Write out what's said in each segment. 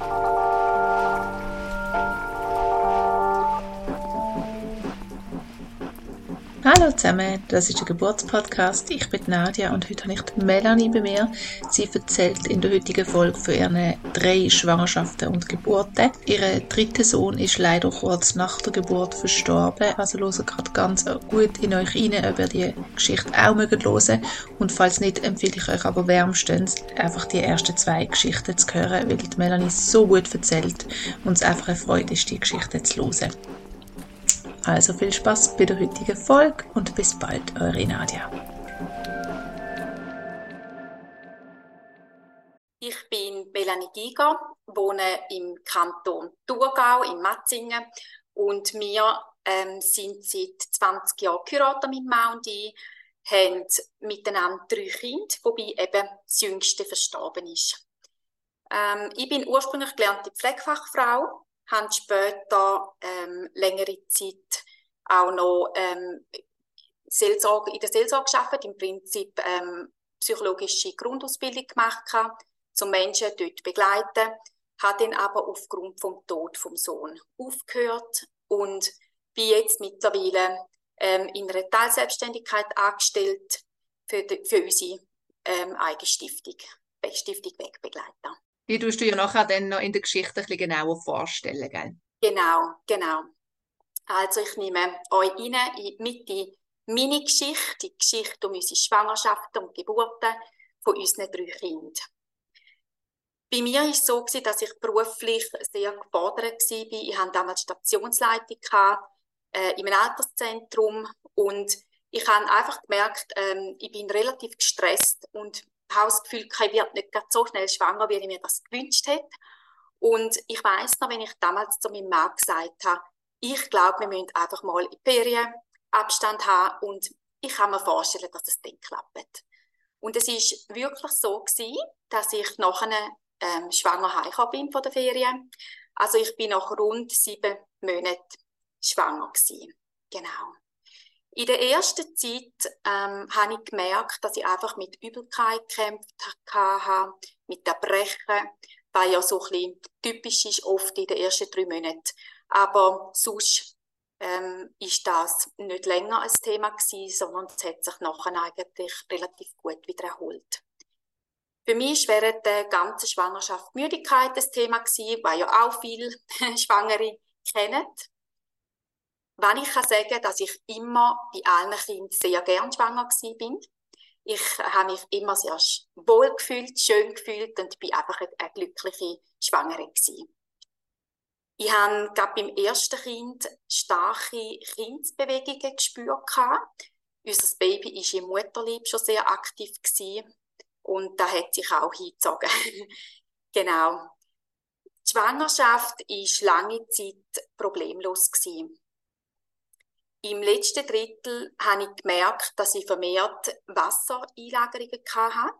Thank you. Hallo zusammen, das ist der Geburtspodcast. Ich bin Nadia und heute habe ich Melanie bei mir. Sie erzählt in der heutigen Folge von ihren drei Schwangerschaften und Geburten. Ihr dritter Sohn ist leider kurz nach der Geburt verstorben. Also hört gerade ganz gut in euch rein, ob ihr die Geschichte auch mögt hören. Und falls nicht, empfehle ich euch aber wärmstens einfach die ersten zwei Geschichten zu hören, weil die Melanie so gut erzählt und es einfach eine Freude ist, die Geschichten zu hören. Also viel Spaß bei der heutigen Folge und bis bald, eure Nadia. Ich bin Melanie Giger, wohne im Kanton Thurgau in Matzingen und wir ähm, sind seit 20 Jahren geheiratet mit Mann und ich, haben miteinander drei Kinder, wobei eben das jüngste verstorben ist. Ähm, ich bin ursprünglich gelernte Pflegefachfrau haben später ähm, längere Zeit auch noch ähm, Seelsorge, in der Seelsorge gearbeitet, im Prinzip ähm, psychologische Grundausbildung gemacht, zum Menschen dort begleiten, hat dann aber aufgrund vom Tod vom Sohn aufgehört und bin jetzt mittlerweile ähm, in einer Teilselbstständigkeit angestellt für, die, für unsere ähm, eigene Stiftung, Stiftung Wegbegleiter. Die tust du ja nachher dann noch in der Geschichte ein bisschen genauer vorstellen, gell? Genau, genau. Also ich nehme euch rein in, die Mini-Geschichte, die Geschichte um unsere Schwangerschaften und Geburten von unseren drei Kindern. Bei mir war es so, dass ich beruflich sehr gefordert war. Ich hatte damals Stationsleitung äh, in einem Alterszentrum und ich habe einfach gemerkt, ähm, ich bin relativ gestresst und habe das Gefühl, ich werde nicht so schnell schwanger, wie ich mir das gewünscht hätte. Und ich weiß noch, wenn ich damals zu meinem Mann gesagt habe, ich glaube, wir müssen einfach mal in Ferien Abstand haben und ich kann mir vorstellen, dass es dann klappt. Und es ist wirklich so gewesen, dass ich nachher ähm, schwanger heimgekommen bin von der Ferien. Also ich bin nach rund sieben Monaten schwanger gewesen. Genau. In der ersten Zeit ähm, habe ich gemerkt, dass ich einfach mit Übelkeit gekämpft habe, mit Erbrechen, was ja so ein bisschen typisch ist, oft in den ersten drei Monaten. Aber sonst ähm, ist das nicht länger ein Thema gewesen, sondern es hat sich nachher eigentlich relativ gut wieder erholt. Für mich war während der ganzen Schwangerschaft Müdigkeit das Thema gewesen, weil ja auch viele Schwangere kennen. Wenn ich kann sagen, dass ich immer bei allen Kindern sehr gern schwanger bin. Ich habe mich immer sehr wohl gefühlt, schön gefühlt und bin einfach eine, glückliche Schwangere gewesen. Ich habe gerade beim ersten Kind starke Kindsbewegungen gespürt. Unser Baby war im Mutterleib schon sehr aktiv und da hat sich auch hingezogen. genau. Die Schwangerschaft war lange Zeit problemlos. Im letzten Drittel habe ich gemerkt, dass ich vermehrt Wassereinlagerungen hatte.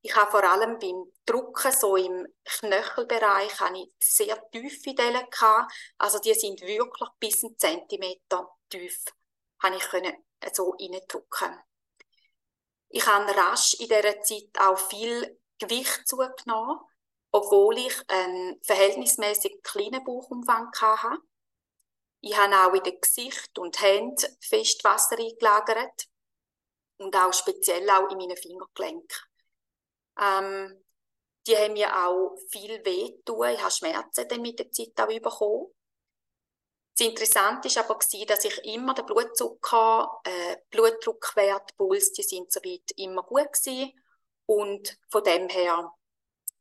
Ich habe vor allem beim Drucken, so im Knöchelbereich, habe ich sehr tiefe Dellen gehabt. Also die sind wirklich bis einen Zentimeter tief, habe ich können so reindrücken. Ich habe rasch in dieser Zeit auch viel Gewicht zugenommen, obwohl ich einen verhältnismäßig kleinen Bauchumfang hatte. Ich habe auch in den Gesicht und Händen fest Wasser eingelagert und auch speziell auch in meinen Fingergelenken. Ähm, die haben mir auch viel weh tun. Ich habe Schmerzen dann mit der Zeit auch bekommen. Das Interessante war aber, dass ich immer den Blutzucker, äh, Blutdruckwert, Puls, die sind soweit immer gut gewesen. Und von dem her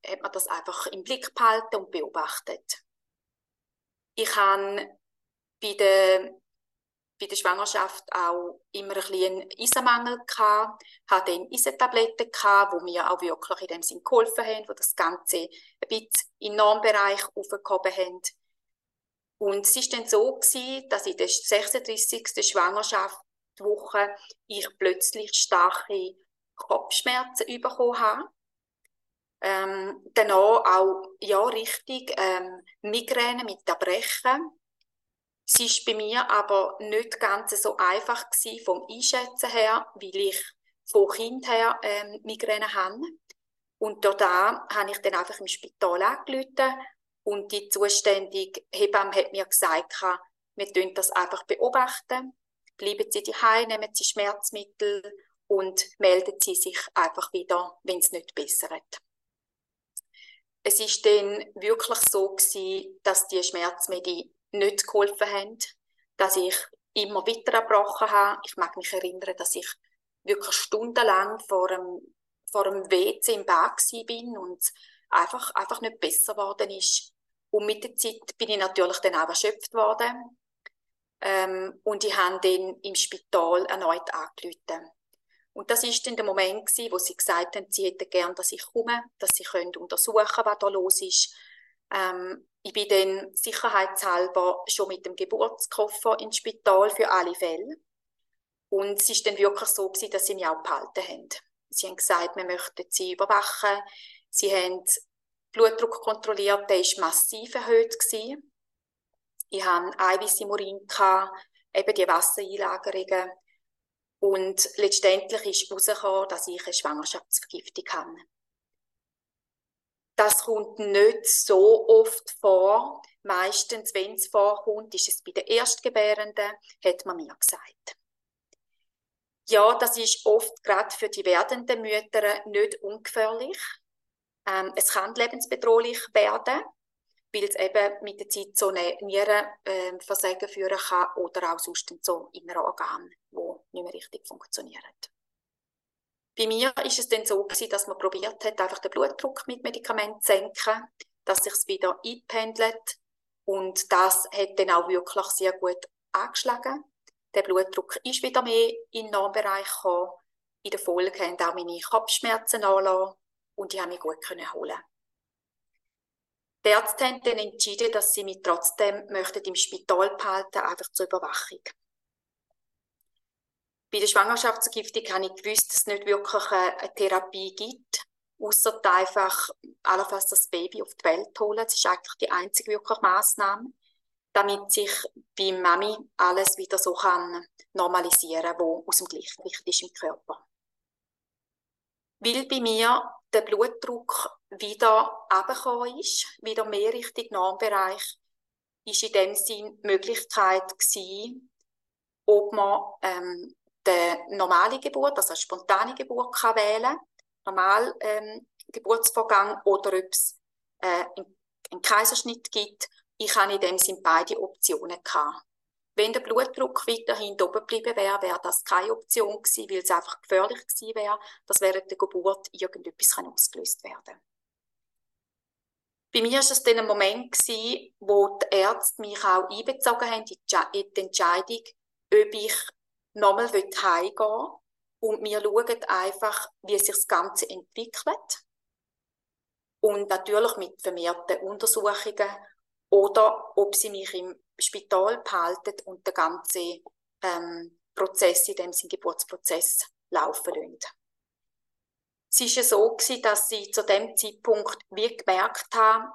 hat man das einfach im Blick behalten und beobachtet. Ich habe bei der, bei der Schwangerschaft auch immer ein bisschen einen Eisenmangel gehabt, hatte dann Eisentabletten gehabt, die mir auch wirklich in dem Sinn geholfen haben, die das Ganze ein bisschen in den Normbereich aufgehoben haben. Und es war dann so, gewesen, dass in der 36. Schwangerschaftswoche ich plötzlich starke Kopfschmerzen bekommen habe. Ähm, danach auch, ja, richtig, ähm, Migräne mit Erbrechen. Es war bei mir aber nicht ganz so einfach gewesen, vom Einschätzen her, weil ich von Kind her ähm, Migräne habe. Und da habe ich dann einfach im Spital angerufen Und die zuständige Hebamme hat mir gesagt, wir tun das einfach beobachten, bleiben Sie daheim, nehmen Sie Schmerzmittel und melden Sie sich einfach wieder, wenn es nicht bessert. Es ist dann wirklich so gewesen, dass die Schmerzmittel nicht geholfen haben, dass ich immer weiter erbrochen habe. Ich mag mich erinnern, dass ich wirklich stundenlang vor einem, vor einem WC im Bad bin und einfach, einfach nicht besser geworden ist. Und mit der Zeit bin ich natürlich dann auch erschöpft worden. Ähm, und ich habe dann im Spital erneut angerufen. Und das ist dann der Moment gewesen, wo sie gesagt haben, sie hätten gern, dass ich komme, dass sie können untersuchen, was da los ist. Ähm, ich bin dann sicherheitshalber schon mit dem Geburtskoffer ins Spital für alle Fälle. Und es ist dann wirklich so gewesen, dass sie mich auch behalten haben. Sie haben gesagt, wir möchten sie überwachen. Sie haben Blutdruck kontrolliert, der war massiv erhöht. Gewesen. Ich hatte Eiweiß eben die Wassereinlagerungen. Und letztendlich ist herausgekommen, dass ich eine Schwangerschaftsvergiftung habe. Das kommt nicht so oft vor. Meistens, wenn es vorkommt, ist es bei den Erstgebärenden, hat man mir gesagt. Ja, das ist oft gerade für die werdenden Mütter nicht ungefährlich. Ähm, es kann lebensbedrohlich werden, weil es eben mit der Zeit so eine Nierenversagen äh, führen kann oder auch sonst so innere Organe, die nicht mehr richtig funktionieren. Bei mir ist es dann so gewesen, dass man probiert hat, einfach den Blutdruck mit Medikamenten zu senken, dass sich es wieder einpendelt und das hat dann auch wirklich sehr gut angeschlagen. Der Blutdruck ist wieder mehr in den Normbereich gekommen. In der Folge haben auch meine Kopfschmerzen anlassen und ich habe mich gut können holen. Die Ärzte haben dann entschieden, dass sie mich trotzdem möchten im Spital behalten, einfach zur Überwachung. Bei der Schwangerschaftsvergiftung habe ich gewusst, dass es nicht wirklich eine Therapie gibt, außer einfach allenfalls das Baby auf die Welt holen. Das ist eigentlich die einzige wirkliche Massnahme, damit sich bei Mami alles wieder so kann normalisieren, wo aus dem Gleichgewicht ist im Körper. Weil bei mir der Blutdruck wieder abgekommen ist, wieder mehr Richtung Normbereich, ist in dem Sinn die Möglichkeit gewesen, ob man ähm, die normale Geburt, also eine spontane Geburt kann wählen normal ähm, Geburtsvorgang oder ob es äh, einen Kaiserschnitt gibt. Ich habe in dem Sinn beide Optionen gehabt. Wenn der Blutdruck weiterhin oben geblieben wäre, wäre das keine Option gewesen, weil es einfach gefährlich gewesen wäre, dass während der Geburt irgendetwas ausgelöst werden Bei mir war es dann ein Moment, gewesen, wo die Ärzte mich auch einbezogen haben in die Entscheidung, ob ich nochmal heimgehen. Und wir schauen einfach, wie sich das Ganze entwickelt. Und natürlich mit vermehrten Untersuchungen oder ob sie mich im Spital behalten und den ganzen ähm, Prozess, in dem sie Geburtsprozess laufen lassen. Es war so, gewesen, dass sie zu dem Zeitpunkt wie gemerkt haben,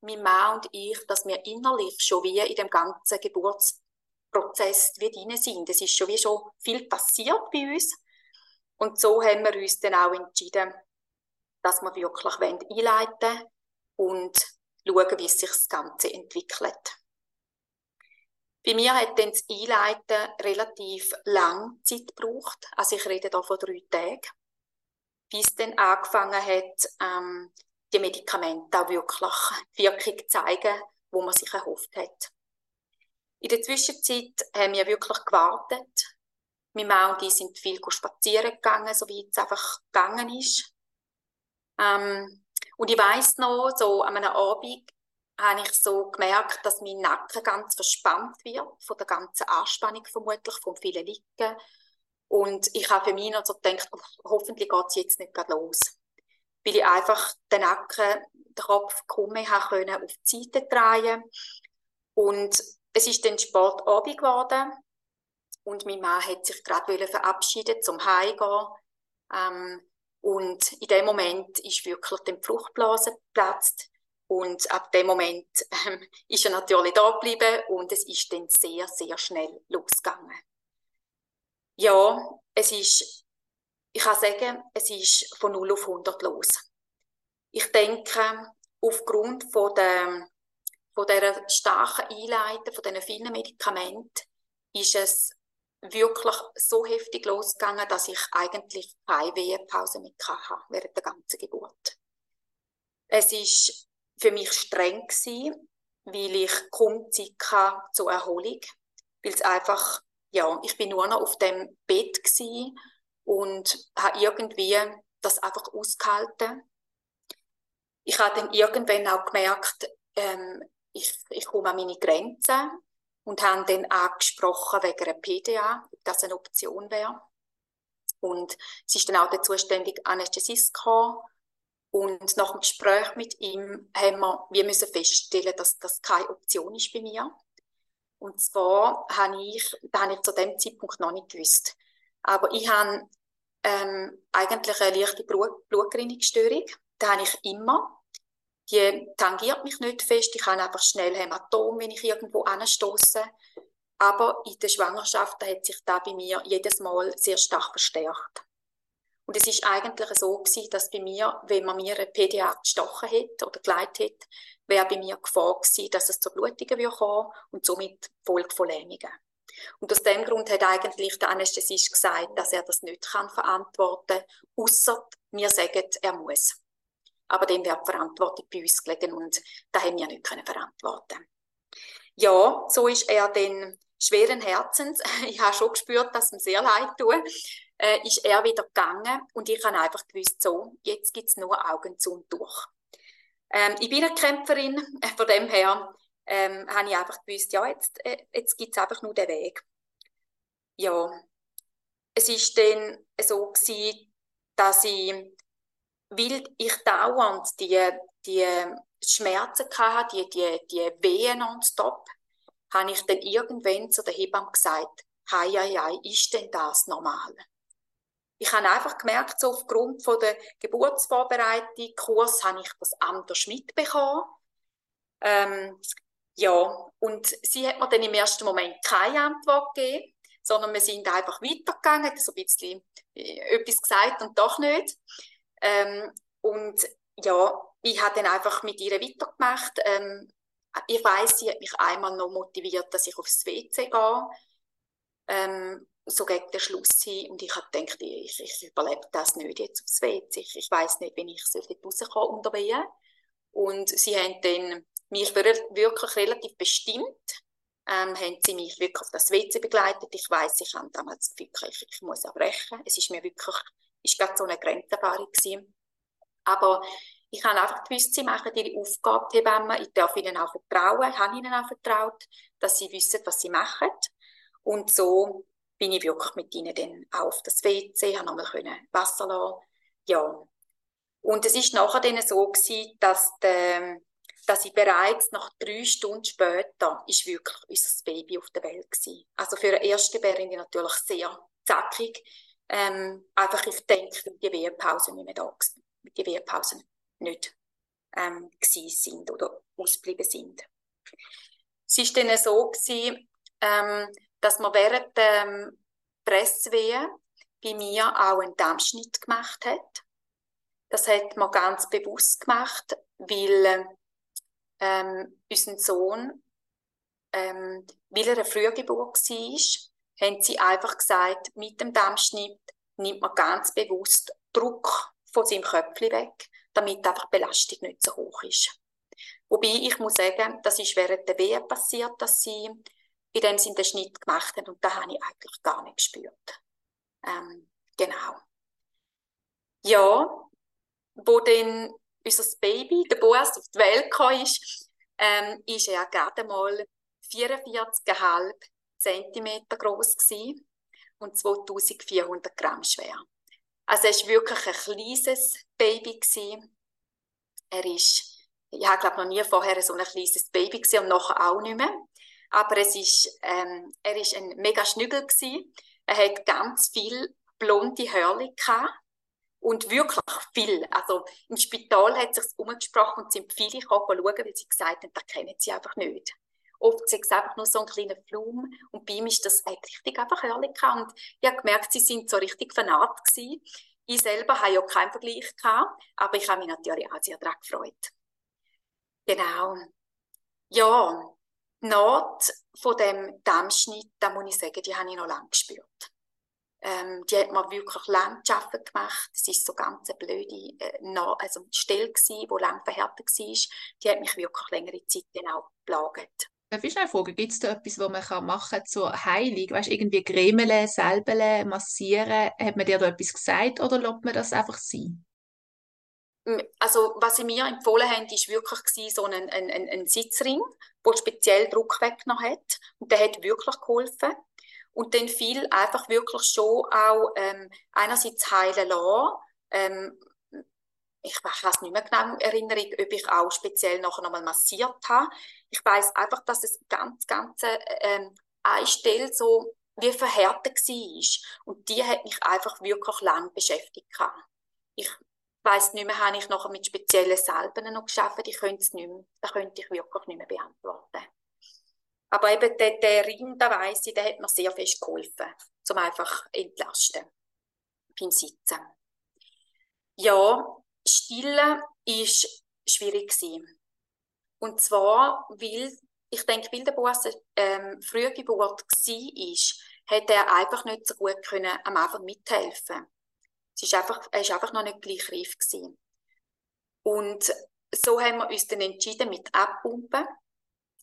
mein Mann und ich, dass wir innerlich schon wie in dem ganzen Geburtsprozess Prozess wie drin sind. Es ist schon wie schon viel passiert bei uns. Und so haben wir uns dann auch entschieden, dass wir wirklich einleiten und schauen, wie sich das Ganze entwickelt. Bei mir hat dann das Einleiten relativ lang Zeit gebraucht. Also ich rede hier von drei Tagen. Bis dann angefangen hat, ähm, die Medikamente auch wirklich Wirkung zeigen, wo man sich erhofft hat. In der Zwischenzeit haben wir wirklich gewartet. Mein Mann und ich sind viel spazieren gegangen, so wie es einfach gegangen ist. Ähm, und ich weiss noch, so an einem Abend habe ich so gemerkt, dass mein Nacken ganz verspannt wird, von der ganzen Anspannung vermutlich, vom vielen Liegen. Und ich habe für mich noch so gedacht, oh, hoffentlich geht es jetzt nicht gerade los. Weil ich einfach den Nacken, den Kopf kaum mehr auf die Seite drehen Und es ist dann Sportabend geworden und mein Mann hat sich gerade verabschieden zum Heimgehen. Ähm, und in dem Moment ist wirklich die Fruchtblase geplatzt. Und ab dem Moment ähm, ist er natürlich da geblieben und es ist dann sehr, sehr schnell losgegangen. Ja, es ist, ich kann sagen, es ist von 0 auf 100 los. Ich denke, aufgrund von der von dieser starken Einleitung, von diesen vielen Medikamenten, ist es wirklich so heftig losgegangen, dass ich eigentlich keine Wehepause mehr hatte während der ganzen Geburt. Es ist für mich streng gewesen, weil ich kaum Zeit hatte zur Erholung, weil es einfach, ja, ich bin nur noch auf dem Bett und habe irgendwie das einfach ausgehalten. Ich habe dann irgendwann auch gemerkt, ähm, ich, ich komme an meine Grenzen und haben dann angesprochen wegen einer PDA, ob das eine Option wäre. Und es ist dann auch der zuständige Anästhesist gekommen. Und nach dem Gespräch mit ihm haben wir, wir müssen feststellen, dass das keine Option ist bei mir. Und zwar habe ich, das habe ich zu dem Zeitpunkt noch nicht gewusst. Aber ich habe ähm, eigentlich eine leichte Blut Blutgerinnungsstörung. Das habe ich immer die tangiert mich nicht fest. Ich habe einfach schnell Hämatom, wenn ich irgendwo anstoße. Aber in der Schwangerschaft hat sich da bei mir jedes Mal sehr stark verstärkt. Und es ist eigentlich so gewesen, dass bei mir, wenn man mir eine PDA gestochen hätte oder geleitet hätte, wäre bei mir Gefahr gewesen, dass es zu Blutungen würde kommen und somit Folge von Lähmungen. Und aus dem Grund hat eigentlich der Anästhesist gesagt, dass er das nicht kann verantworten kann, außer wir sagen, er muss. Aber dem wird die Verantwortung bei uns gelegen und da haben wir nicht können verantworten. Ja, so ist er dann schweren Herzens, ich habe schon gespürt, dass es ihm sehr leid tut, äh, ist er wieder gegangen und ich habe einfach gewusst, so, jetzt gibt es nur Augen zu und durch. Ähm, ich bin eine Kämpferin, äh, von dem her ähm, habe ich einfach gewusst, ja, jetzt, äh, jetzt gibt es einfach nur den Weg. Ja, es ist dann so gewesen, dass ich weil ich dauernd die, die Schmerzen hatte, die, die, die Wehen nonstop, habe ich dann irgendwann zu der Hebamme gesagt, hei, hei, hei, ist denn das normal? Ich habe einfach gemerkt, so aufgrund von der Geburtsvorbereitung, Kurs, habe ich das anders mitbekommen. Ähm, ja, und sie hat mir dann im ersten Moment keine Antwort gegeben, sondern wir sind einfach weitergegangen, so ein bisschen äh, etwas gesagt und doch nicht. Ähm, und ja, ich habe dann einfach mit ihr weitergemacht. Ähm, ich weiß, sie hat mich einmal noch motiviert, dass ich aufs WC gehe. Ähm, so gegen den Schluss hin. Und ich habe gedacht, ich, ich überlebe das nicht jetzt aufs WC. Ich, ich weiß nicht, wenn ich rauskomme unter Wehen. Und sie haben dann mich wirklich relativ bestimmt, ähm, haben sie mich wirklich auf das WC begleitet. Ich weiß, ich habe damals das Gefühl, ich, ich muss abbrechen. Es ist mir wirklich ist gerade so eine Grenzerfahrung gewesen. Aber ich habe einfach gewusst, sie machen ihre Aufgabe, die Hebammen. Ich darf ihnen auch vertrauen, habe ihnen auch vertraut, dass sie wissen, was sie machen. Und so bin ich wirklich mit ihnen dann auf das WC, habe nochmal Wasser lassen. Ja. Und es ist nachher dann so gewesen, dass, der, dass ich bereits nach drei Stunden später ist wirklich unser Baby auf der Welt gewesen. Also für eine erste Bärin natürlich sehr zackig ähm, einfach ich denke, die Wehrpausen nicht mehr da waren, die Wehrpausen nicht ähm, sind oder ausgeblieben sind. Es war dann so, gewesen, ähm, dass man während der ähm, Presswehe bei mir auch einen Dammschnitt gemacht hat. Das hat man ganz bewusst gemacht, weil ähm, unser Sohn, ähm, weil er eine Frühgeburt war, haben sie einfach gesagt, mit dem Dammschnitt nimmt man ganz bewusst Druck von seinem Köpfchen weg, damit einfach die Belastung nicht so hoch ist. Wobei ich muss sagen, das ist während der Wehe passiert, dass sie in dem Sinne den Schnitt gemacht haben und da habe ich eigentlich gar nicht gespürt. Ähm, genau. Ja, wo dann unser Baby, der Boas, auf die Welt kam, ist, ähm, ist er gerade mal 44,5 cm groß und 2400 Gramm schwer. Also er war wirklich ein kleines Baby. Er ist, ich glaube noch nie vorher so ein kleines Baby gesehen und nachher auch nicht mehr. Aber es ist, ähm, er ist ein mega Schnügel gewesen. Er hat ganz viel blonde Hörli. Und wirklich viel. Also im Spital hat es sich umgesprochen und sind viele gekommen schauen, weil sie gesagt haben, das kennen sie einfach nicht. Oft sind es einfach nur so ein kleiner Flum und bei ihm ist das richtig einfach herrlich. Und ich habe gemerkt, sie sind so richtig vernarrt gewesen. Ich selber habe ja keinen Vergleich gehabt, aber ich habe mich natürlich auch sehr daran gefreut. Genau. Ja, die Not von dem Dammschnitt, da muss ich sagen, die habe ich noch lange gespürt. Ähm, die hat mir wirklich lang zu arbeiten gemacht. Es ist so ganz eine blöde äh, no also Stelle die lang verhärtet war. Die hat mich wirklich längere Zeit dann auch belagert. Darf ich schnell fragen, gibt es da etwas, was man machen kann zur Heilung? Weißt du, irgendwie Cremeln, Salbeln, massieren? Hat man dir da etwas gesagt oder lässt man das einfach sein? Also, was sie mir empfohlen haben, ist wirklich so ein, ein, ein, ein Sitzring, der speziell Druck weggenommen hat. Und der hat wirklich geholfen. Und dann viel einfach wirklich schon auch ähm, einerseits heilen lassen, ähm, ich es nicht mehr genau erinnern, ob ich auch speziell nachher nochmal massiert habe. Ich weiß einfach, dass es ganz, ganz ähm, eine Stelle so wie verhärtet war. Und die hat mich einfach wirklich lang beschäftigt. Ich weiß nicht mehr, habe ich nachher mit speziellen Salben noch geschafft. Ich könnte es nicht mehr, das könnte ich wirklich nicht mehr beantworten. Aber eben der, der Ring, da weiss ich, der hat mir sehr fest geholfen, um einfach entlasten beim Sitzen. Ja, Stillen ist schwierig gewesen. Und zwar, weil, ich denke, weil der Bus ähm, Frühgeburt war, hat er einfach nicht so gut können am Anfang mithelfen. Es ist einfach, er ist einfach noch nicht gleich reif gewesen. Und so haben wir uns dann entschieden mit Abpumpen.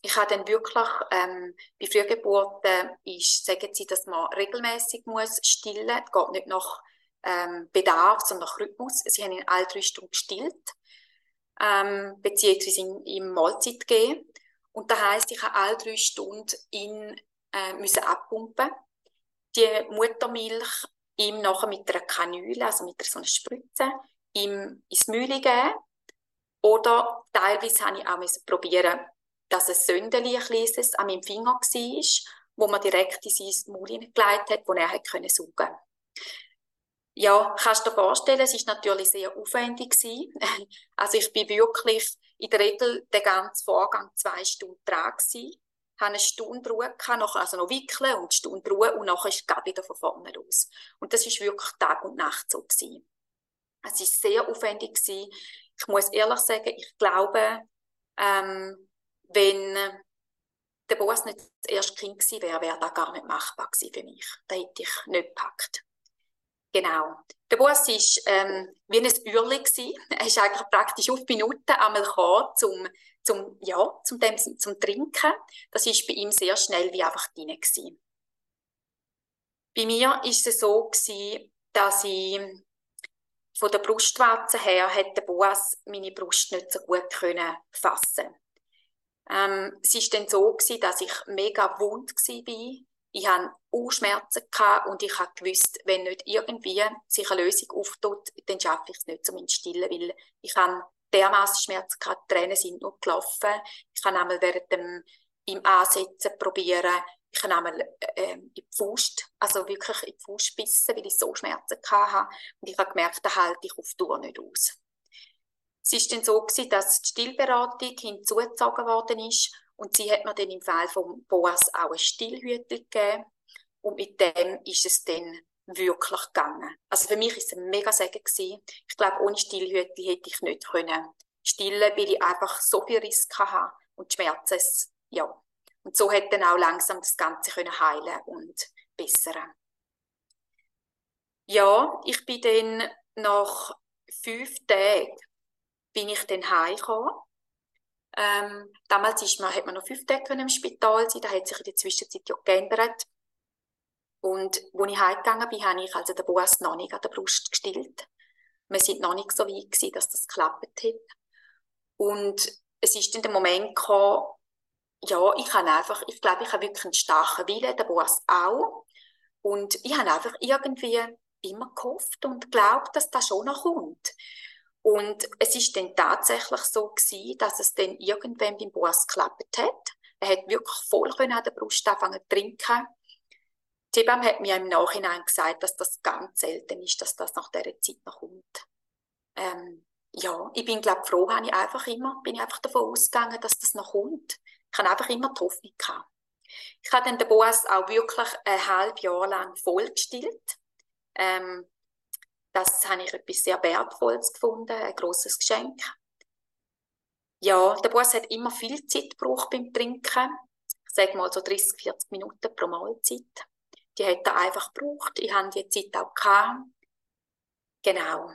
Ich habe dann wirklich, ähm, bei Frühgeburten ist, sagen sie, dass man regelmäßig muss stillen. Es geht nicht nach ähm, Bedarf, sondern nach Rhythmus. Sie haben in Stunden gestillt, ähm, beziehungsweise in, in Mahlzeit gegeben. Und das heisst, ich habe alle drei Stunden ihn äh, müssen abpumpen. Die Muttermilch ihm nachher mit einer Kanüle, also mit so einer Spritze, ihm ins Mühle geben. Oder teilweise habe ich auch probieren, dass ein kleines, an meinem Finger war, wo man direkt in sein Maul hineingelegt hat, wo er hat können saugen ja, kannst du dir vorstellen, es ist natürlich sehr aufwendig gewesen. Also ich bin wirklich in der Regel den ganzen Vorgang zwei Stunden dran gewesen, habe eine Stunde Ruhe gehabt, also noch wickeln und eine Stunde Ruhe und nachher ist es wieder von vorne los. Und das ist wirklich Tag und Nacht so gewesen. Es ist sehr aufwendig gewesen. Ich muss ehrlich sagen, ich glaube, ähm, wenn der Boas nicht das erste Kind gewesen wäre, wäre das gar nicht machbar gewesen für mich. Da hätte ich nicht gepackt. Genau. Der Bus war ähm, wie ein Bürli. Er ist eigentlich praktisch auf Minuten einmal gekommen, zum, zum, ja, zum, dem, zum Trinken. Das war bei ihm sehr schnell wie einfach drin. Gewesen. Bei mir war es so, gewesen, dass ich von der Brustwarze her hat der Boas meine Brust nicht so gut können fassen. Ähm, es war dann so gewesen, dass ich mega wund war ich hatte Schmerzen und ich habe gewusst, wenn nicht irgendwie sich eine Lösung auftut, dann schaffe ich es nicht zum Stillen, weil ich habe dermaßen Schmerzen gehabt, die Tränen sind nur gelaufen. Ich kann einmal während dem im Ansetzen probieren, ich kann einmal äh, in die Fuß, also wirklich in die Fuß bissen, weil ich so Schmerzen hatte. Und ich habe gemerkt, da halte ich auf Tour nicht aus. Es war dann so, gewesen, dass die Stillberatung hinzugezogen worden ist und sie hat mir dann im Fall von Boas auch ein Stillhütel gegeben. Und mit dem ist es dann wirklich gegangen. Also für mich war es ein mega Segen. Ich glaube, ohne Stillhütel hätte ich nicht können stillen, weil ich einfach so viel Risiko hatte und Schmerzen, ja. Und so hat dann auch langsam das Ganze können heilen und bessern. Ja, ich bin dann nach fünf Tagen bin ich dann heimgekommen ähm, damals ist man, hat man noch fünf Tage im Spital sein, da hat sich in der Zwischenzeit ja geändert. Und als ich heimgegangen bin, habe ich also den Bus noch nicht an der Brust gestillt. Wir sind noch nicht so weit gewesen, dass das geklappt hat. Und es ist dann der Moment gekommen, ja, ich habe einfach, ich glaube, ich habe wirklich einen starken Willen, der Bus auch. Und ich habe einfach irgendwie immer gehofft und geglaubt, dass das schon noch kommt. Und es ist dann tatsächlich so gewesen, dass es dann irgendwann beim Boas geklappt hat. Er hat wirklich voll an der Brust anfangen zu trinken. Die hat mir im Nachhinein gesagt, dass das ganz selten ist, dass das nach dieser Zeit noch kommt. Ähm, ja, ich bin, glaube froh, habe ich einfach immer, bin ich einfach davon ausgegangen, dass das noch kommt. Ich habe einfach immer die Hoffnung gehabt. Ich habe dann den Boas auch wirklich ein halbes Jahr lang vollgestillt. Ähm, das habe ich etwas sehr Wertvolles gefunden, ein großes Geschenk. ja, der Bus hat immer viel Zeit gebraucht beim Trinken. Ich sage mal so 30, 40 Minuten pro Mahlzeit. Die hat er einfach gebraucht. Ich hatte die Zeit auch gehabt. Genau.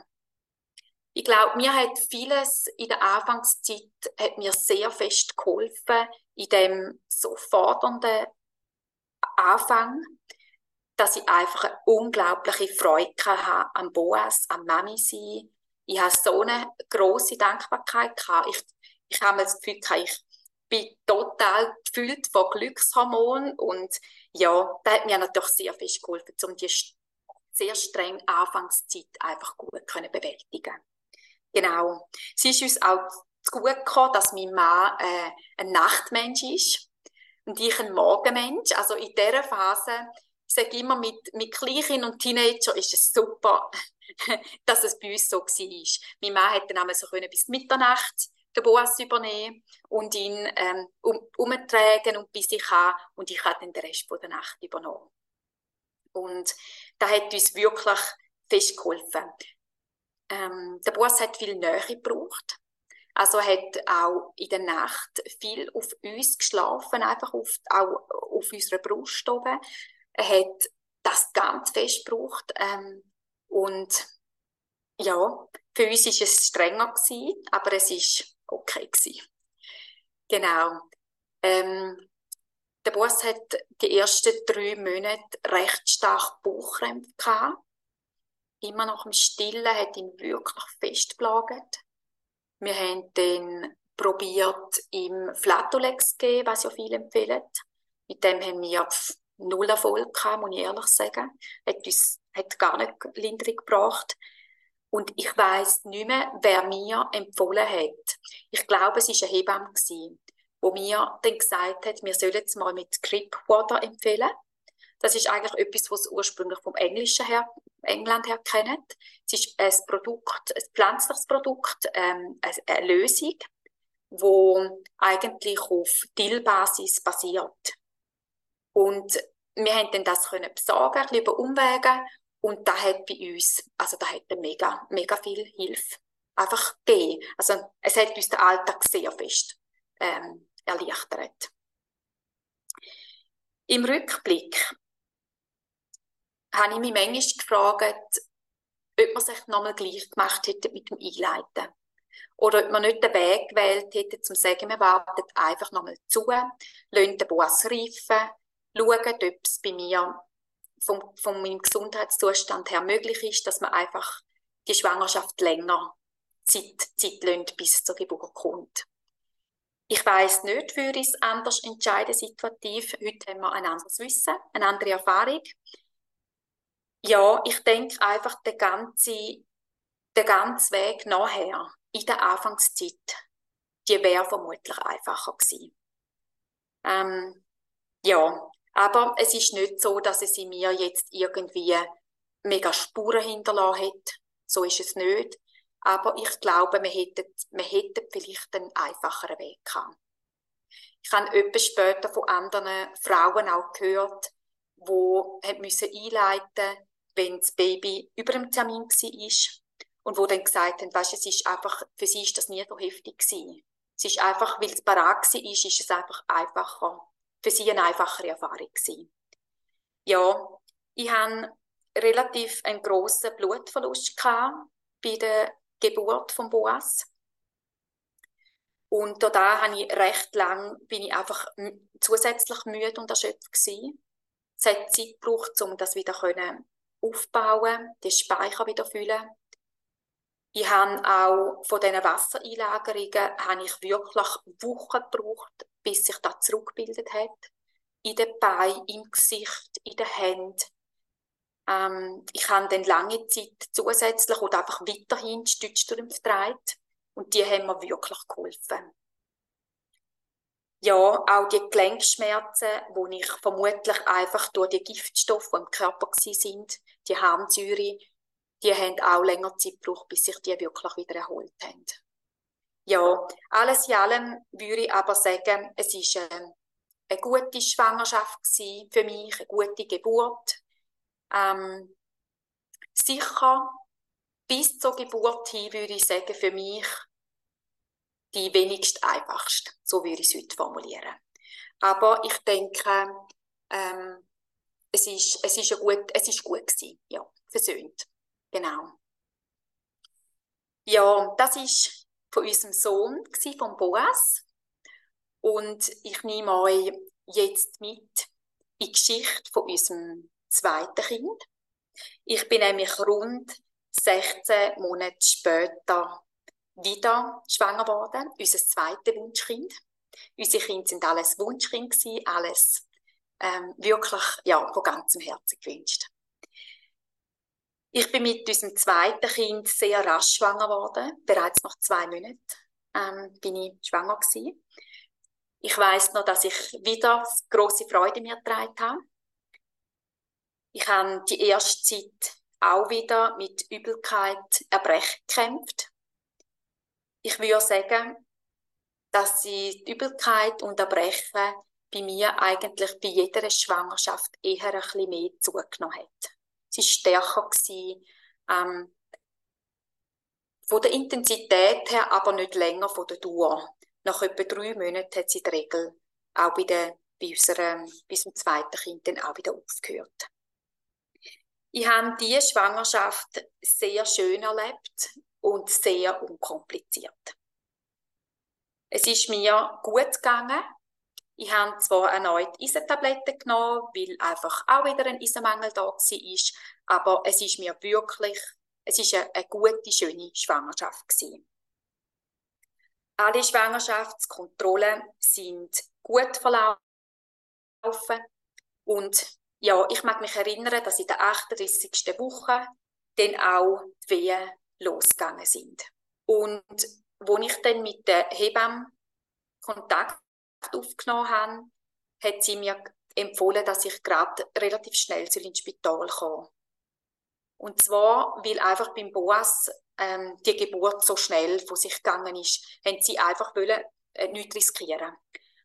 Ich glaube, mir hat vieles in der Anfangszeit hat mir sehr fest geholfen, in dem so fordernden Anfang, dass ich einfach eine unglaubliche Freude hatte am Boas, am Mami sein. Ich hatte so eine grosse Dankbarkeit. Gehabt. Ich, ich habe das Gefühl, ich bin total gefüllt von Glückshormonen und ja, das hat mir natürlich sehr fest geholfen, um die sehr strenge Anfangszeit einfach gut können bewältigen Genau. Es ist uns auch gut gekommen, dass mein Mann äh, ein Nachtmensch ist und ich ein Morgenmensch. Also in dieser Phase, ich sage immer, mit, mit Kleinkind und Teenager ist es super, dass es bei uns so war. Mein Mann hätte dann so können bis Mitternacht den Boas übernehmen und ihn ähm, um, umtragen und bis ich kann und ich habe dann den Rest der Nacht übernommen. Und da hat uns wirklich fest geholfen. Ähm, der Boas hat viel Nähe gebraucht. Also hat auch in der Nacht viel auf uns geschlafen, einfach auf, auch auf unserer Brust oben. Er hat das ganz fest gebraucht. Ähm, und ja, für uns war es strenger gewesen, aber es war okay gewesen. Genau. Ähm, der Boss hat die ersten drei Monate recht stark Bauchkrämpfe gehabt. Immer noch im Stillen hat ihn wirklich festgelagert. Wir haben dann probiert, ihm Flatolex zu geben, was ja viele empfehlen. Mit dem haben wir null Erfolg gehabt, muss ich ehrlich sagen. Hat uns hat gar nicht Linderung gebracht. Und ich weiß nicht mehr, wer mir empfohlen hat. Ich glaube, es war eine Hebamme, wo mir dann gesagt hat, wir sollen es mal mit Cripwater empfehlen. Das ist eigentlich etwas, was ursprünglich vom Englischen her, England her kennt. Es ist ein Produkt, ein pflanzliches Produkt, ähm, eine Lösung, wo eigentlich auf Dillbasis basiert. Und wir haben dann das können besorgen, über Umwege und da hat bei uns, also da hat mega, mega viel Hilfe einfach gegeben. Also es hat uns den Alltag sehr fest ähm, erleichtert. Im Rückblick habe ich mich manchmal gefragt, ob man sich nochmal gleich gemacht hätte mit dem Einleiten. Oder ob man nicht den Weg gewählt hätte, zum zu sagen, wir warten einfach nochmal zu, lassen den Boss reifen, schauen, ob es bei mir vom, von meinem Gesundheitszustand her möglich ist, dass man einfach die Schwangerschaft länger Zeit, Zeit lässt, bis zur Geburt kommt. Ich weiß nicht, würde ich es anders entscheiden, situativ. Heute haben wir ein anderes Wissen, eine andere Erfahrung. Ja, ich denke einfach, der ganze, der ganze Weg nachher, in der Anfangszeit, die wäre vermutlich einfacher gewesen. Ähm, ja, aber es ist nicht so, dass es in mir jetzt irgendwie mega Spuren hinterlassen hat. So ist es nicht. Aber ich glaube, wir hätten, wir hätten vielleicht einen einfacheren Weg gehabt. Ich habe etwas später von anderen Frauen auch gehört, die müssen einleiten wenn das Baby über dem Termin war und wo dann gesagt haben, weißt, es ist einfach, für sie ist das nie so heftig gewesen. Es ist einfach, weil es parat war, ist es einfach einfacher für sie eine einfachere Erfahrung gewesen. Ja, ich hatte relativ einen grossen Blutverlust bei der Geburt von Boas. Und da habe ich recht lang, bin ich einfach zusätzlich müde und erschöpft gewesen. Es hat Zeit gebraucht, um das wieder aufbauen, die Speicher wieder füllen. Ich habe auch von diesen Wassereinlagerungen habe ich wirklich Wochen gebraucht, bis sich das zurückgebildet hat. In den Beinen, im Gesicht, in den Händen. Ähm, ich habe dann lange Zeit zusätzlich oder einfach weiterhin Stützstrümpfe getragen. Und die haben mir wirklich geholfen. Ja, auch die Gelenkschmerzen, die ich vermutlich einfach durch die Giftstoffe, die im Körper sind, die Harnsäure, die haben auch länger Zeit gebraucht, bis sich die wirklich wieder erholt haben. Ja, alles in allem würde ich aber sagen, es ist eine, eine gute Schwangerschaft für mich, eine gute Geburt. Ähm, sicher bis zur Geburt hin würde ich sagen, für mich die wenigst einfachst. So würde ich es heute formulieren. Aber ich denke, ähm, es ist, es ist, gut, es ist gut gewesen, ja, versöhnt. Genau. Ja, das ist von unserem Sohn, von Boas. Und ich nehme euch jetzt mit in die Geschichte von unserem zweiten Kind. Ich bin nämlich rund 16 Monate später wieder schwanger geworden, unser zweites Wunschkind. Unsere Kinder sind alles Wunschkind gewesen, alles ähm, wirklich ja, von ganzem Herzen gewünscht. Ich bin mit unserem zweiten Kind sehr rasch schwanger geworden. Bereits nach zwei Monaten ähm, bin ich schwanger gewesen. Ich weiß noch, dass ich wieder große Freude mir getragen habe. Ich habe die erste Zeit auch wieder mit Übelkeit, Erbrechen gekämpft. Ich würde sagen, dass die Übelkeit und Erbrechen bei mir eigentlich bei jeder Schwangerschaft eher ein bisschen mehr zugenommen hat. Sie stärker, gewesen, ähm, von der Intensität her, aber nicht länger von der Dauer. Nach etwa drei Monaten hat sie der Regel auch bei, der, bei, unserem, bei unserem zweiten Kind dann auch wieder aufgehört. Ich habe diese Schwangerschaft sehr schön erlebt und sehr unkompliziert. Es ist mir gut gegangen. Ich habe zwar erneut Eisentabletten genommen, weil einfach auch wieder ein Eisenmangel da war, aber es ist mir wirklich, es ist eine, eine gute, schöne Schwangerschaft gewesen. Alle Schwangerschaftskontrollen sind gut verlaufen und ja, ich mag mich erinnern, dass in der 38. Woche dann auch die Wehen losgegangen sind. Und wo ich dann mit der Hebamme Kontakt aufgenommen habe, hat sie mir empfohlen, dass ich gerade relativ schnell ins Spital komme. Und zwar, weil einfach beim Boas ähm, die Geburt so schnell von sich gegangen ist, haben sie einfach wollen, äh, nichts riskieren.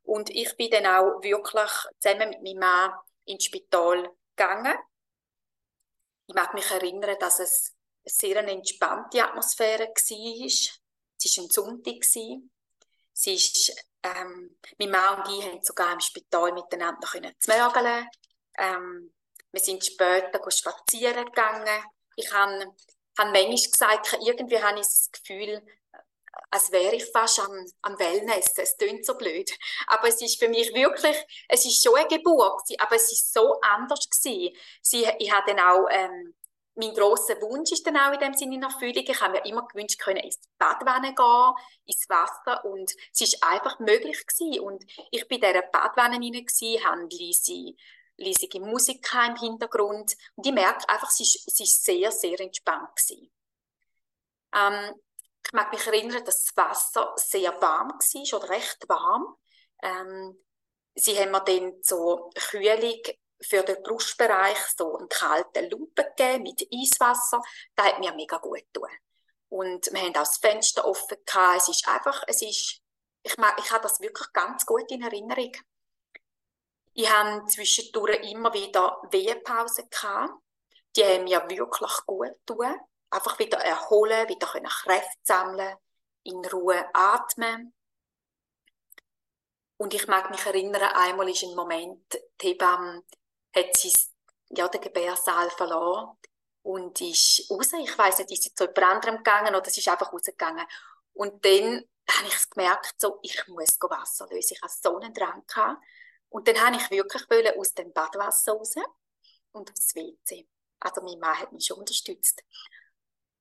Und ich bin dann auch wirklich zusammen mit meinem Mann ins Spital gegangen. Ich mag mich erinnern, dass es eine sehr entspannte Atmosphäre war. Es war ein Sonntag. Sie ist, ähm, mein Mann und ich haben sogar im Spital miteinander noch zmörgeln. Ähm, wir sind später spazieren gegangen. Ich habe, habe manchmal gesagt, irgendwie habe ich das Gefühl, als wäre ich fast am, am Wellness. Es klingt so blöd. Aber es ist für mich wirklich, es ist schon eine Geburt, aber es ist so anders. Sie, ich habe dann auch, ähm, mein grosser Wunsch ist dann auch in dem Sinne in Erfüllung. Ich habe mir immer gewünscht, können ins Badwanne gehen, ins Wasser und es ist einfach möglich gewesen. Und ich bin in dieser Badwanne gewesen, habe leise, leisige Musik im Hintergrund und ich merke einfach, es ist sehr, sehr entspannt gewesen. Ähm, ich mag mich erinnern, dass das Wasser sehr warm war, oder recht warm. Ähm, sie haben mir dann so Kühlung für den Brustbereich so einen kalten Lumpen gegeben mit Eiswasser. Das hat mir mega gut getan. Und wir haben auch das Fenster offen gehabt. Es ist einfach, es ist, ich, mag, ich habe das wirklich ganz gut in Erinnerung. Ich habe zwischendurch immer wieder Wehepausen gehabt. Die haben mir wirklich gut getan einfach wieder erholen, wieder können Kräfte sammeln, in Ruhe atmen. Und ich mag mich erinnern, einmal ist ein Moment, die Hebamme hat sie ja, den Gebärsaal verloren und ist raus. Ich weiß nicht, ist sie zu jemand anderem gegangen oder sie ist einfach rausgegangen. Und dann habe ich gemerkt, so, ich muss Wasser lösen. Ich hatte so einen Drang. Gehabt. Und dann habe ich wirklich aus dem Badwasser raus und aufs WC. Also mein Mann hat mich schon unterstützt.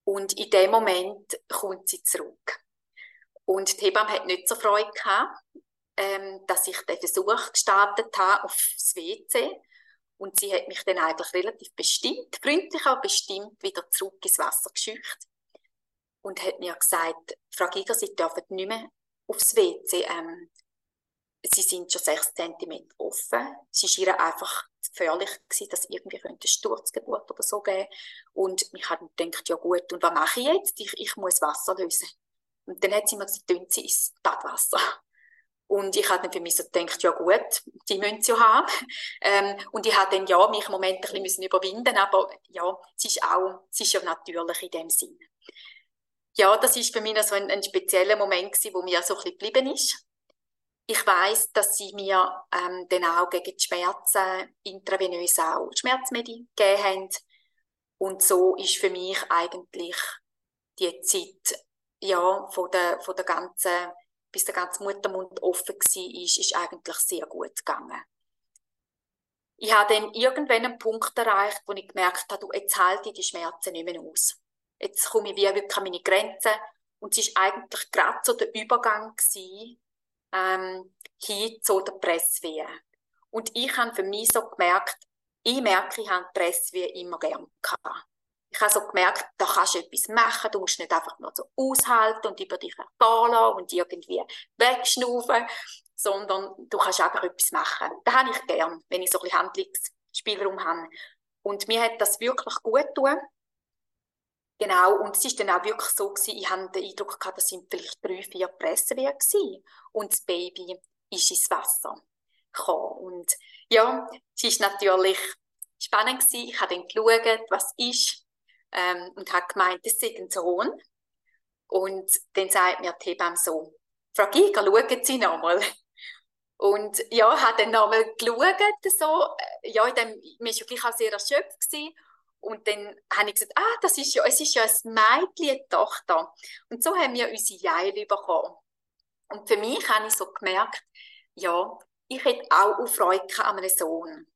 Und in dem Moment kommt sie zurück. Und die Hebamme hat nicht so Freude gehabt, ähm, dass ich den Versuch gestartet habe aufs WC. Und sie hat mich dann eigentlich relativ bestimmt, freundlich aber bestimmt, wieder zurück ins Wasser geschickt. Und hat mir gesagt, Frau Giger, Sie dürfen nicht mehr aufs WC. Ähm, sie sind schon sechs Zentimeter offen. Es war ihr einfach gefährlich gewesen, dass irgendwie eine Sturzgeburt oder so geben Und ich habe gedacht, ja gut, und was mache ich jetzt? Ich, ich muss Wasser lösen. Und dann hat sie mir gesagt, tun sie ins Badwasser. Und ich habe dann für mich so gedacht, ja gut, die müssen sie ja haben. Ähm, und ich habe dann ja mich im Moment ein bisschen überwinden aber ja, es ist auch, es ist ja natürlich in dem Sinn. ja, das ist für mich so ein, ein spezieller Moment gewesen, wo mir so ein bisschen geblieben ist. Ich weiß, dass sie mir ähm, dann auch gegen die Schmerzen intravenös auch Schmerzmittel gegeben haben. Und so ist für mich eigentlich die Zeit ja, von der, von der ganzen, bis der ganze Muttermund offen war, ist, ist eigentlich sehr gut gegangen. Ich habe dann irgendwann einen Punkt erreicht, wo ich gemerkt habe, du, jetzt halte ich die Schmerzen nicht mehr aus. Jetzt komme ich wie wirklich an meine Grenzen. Und es war eigentlich gerade so der Übergang gewesen, ähm, hin zu der Presswehe. Und ich habe für mich so gemerkt, ich merke, ich habe die Presswehe immer gern gehabt. Ich habe so gemerkt, da kannst du etwas machen, du musst nicht einfach nur so aushalten und über dich ergehen und irgendwie wegschnaufen, sondern du kannst einfach etwas machen. Das habe ich gern, wenn ich so ein Handlungsspielraum habe. Und mir hat das wirklich gut getan. Genau, und es ist dann auch wirklich so gewesen, ich hatte den Eindruck gehabt, das sind vielleicht drei, vier Pressewehen gewesen. Und das Baby ist ins Wasser gekommen. Und ja, es war natürlich spannend gewesen. Ich habe dann geschaut, was ist, ähm, und habe gemeint, das sei ein Sohn. Und dann sagt mir die Hebamme so, Frau Giger, schauen Sie nochmal. Und ja, habe dann nochmal geschaut, so, äh, ja, in dem, man war auch sehr erschöpft gewesen. Und dann habe ich gesagt, ah, das ist ja, es ist ja ein Mädchen, eine Tochter. Und so haben wir unsere Jeile bekommen. Und für mich habe ich so gemerkt, ja, ich hätte auch Freude an einem Sohn.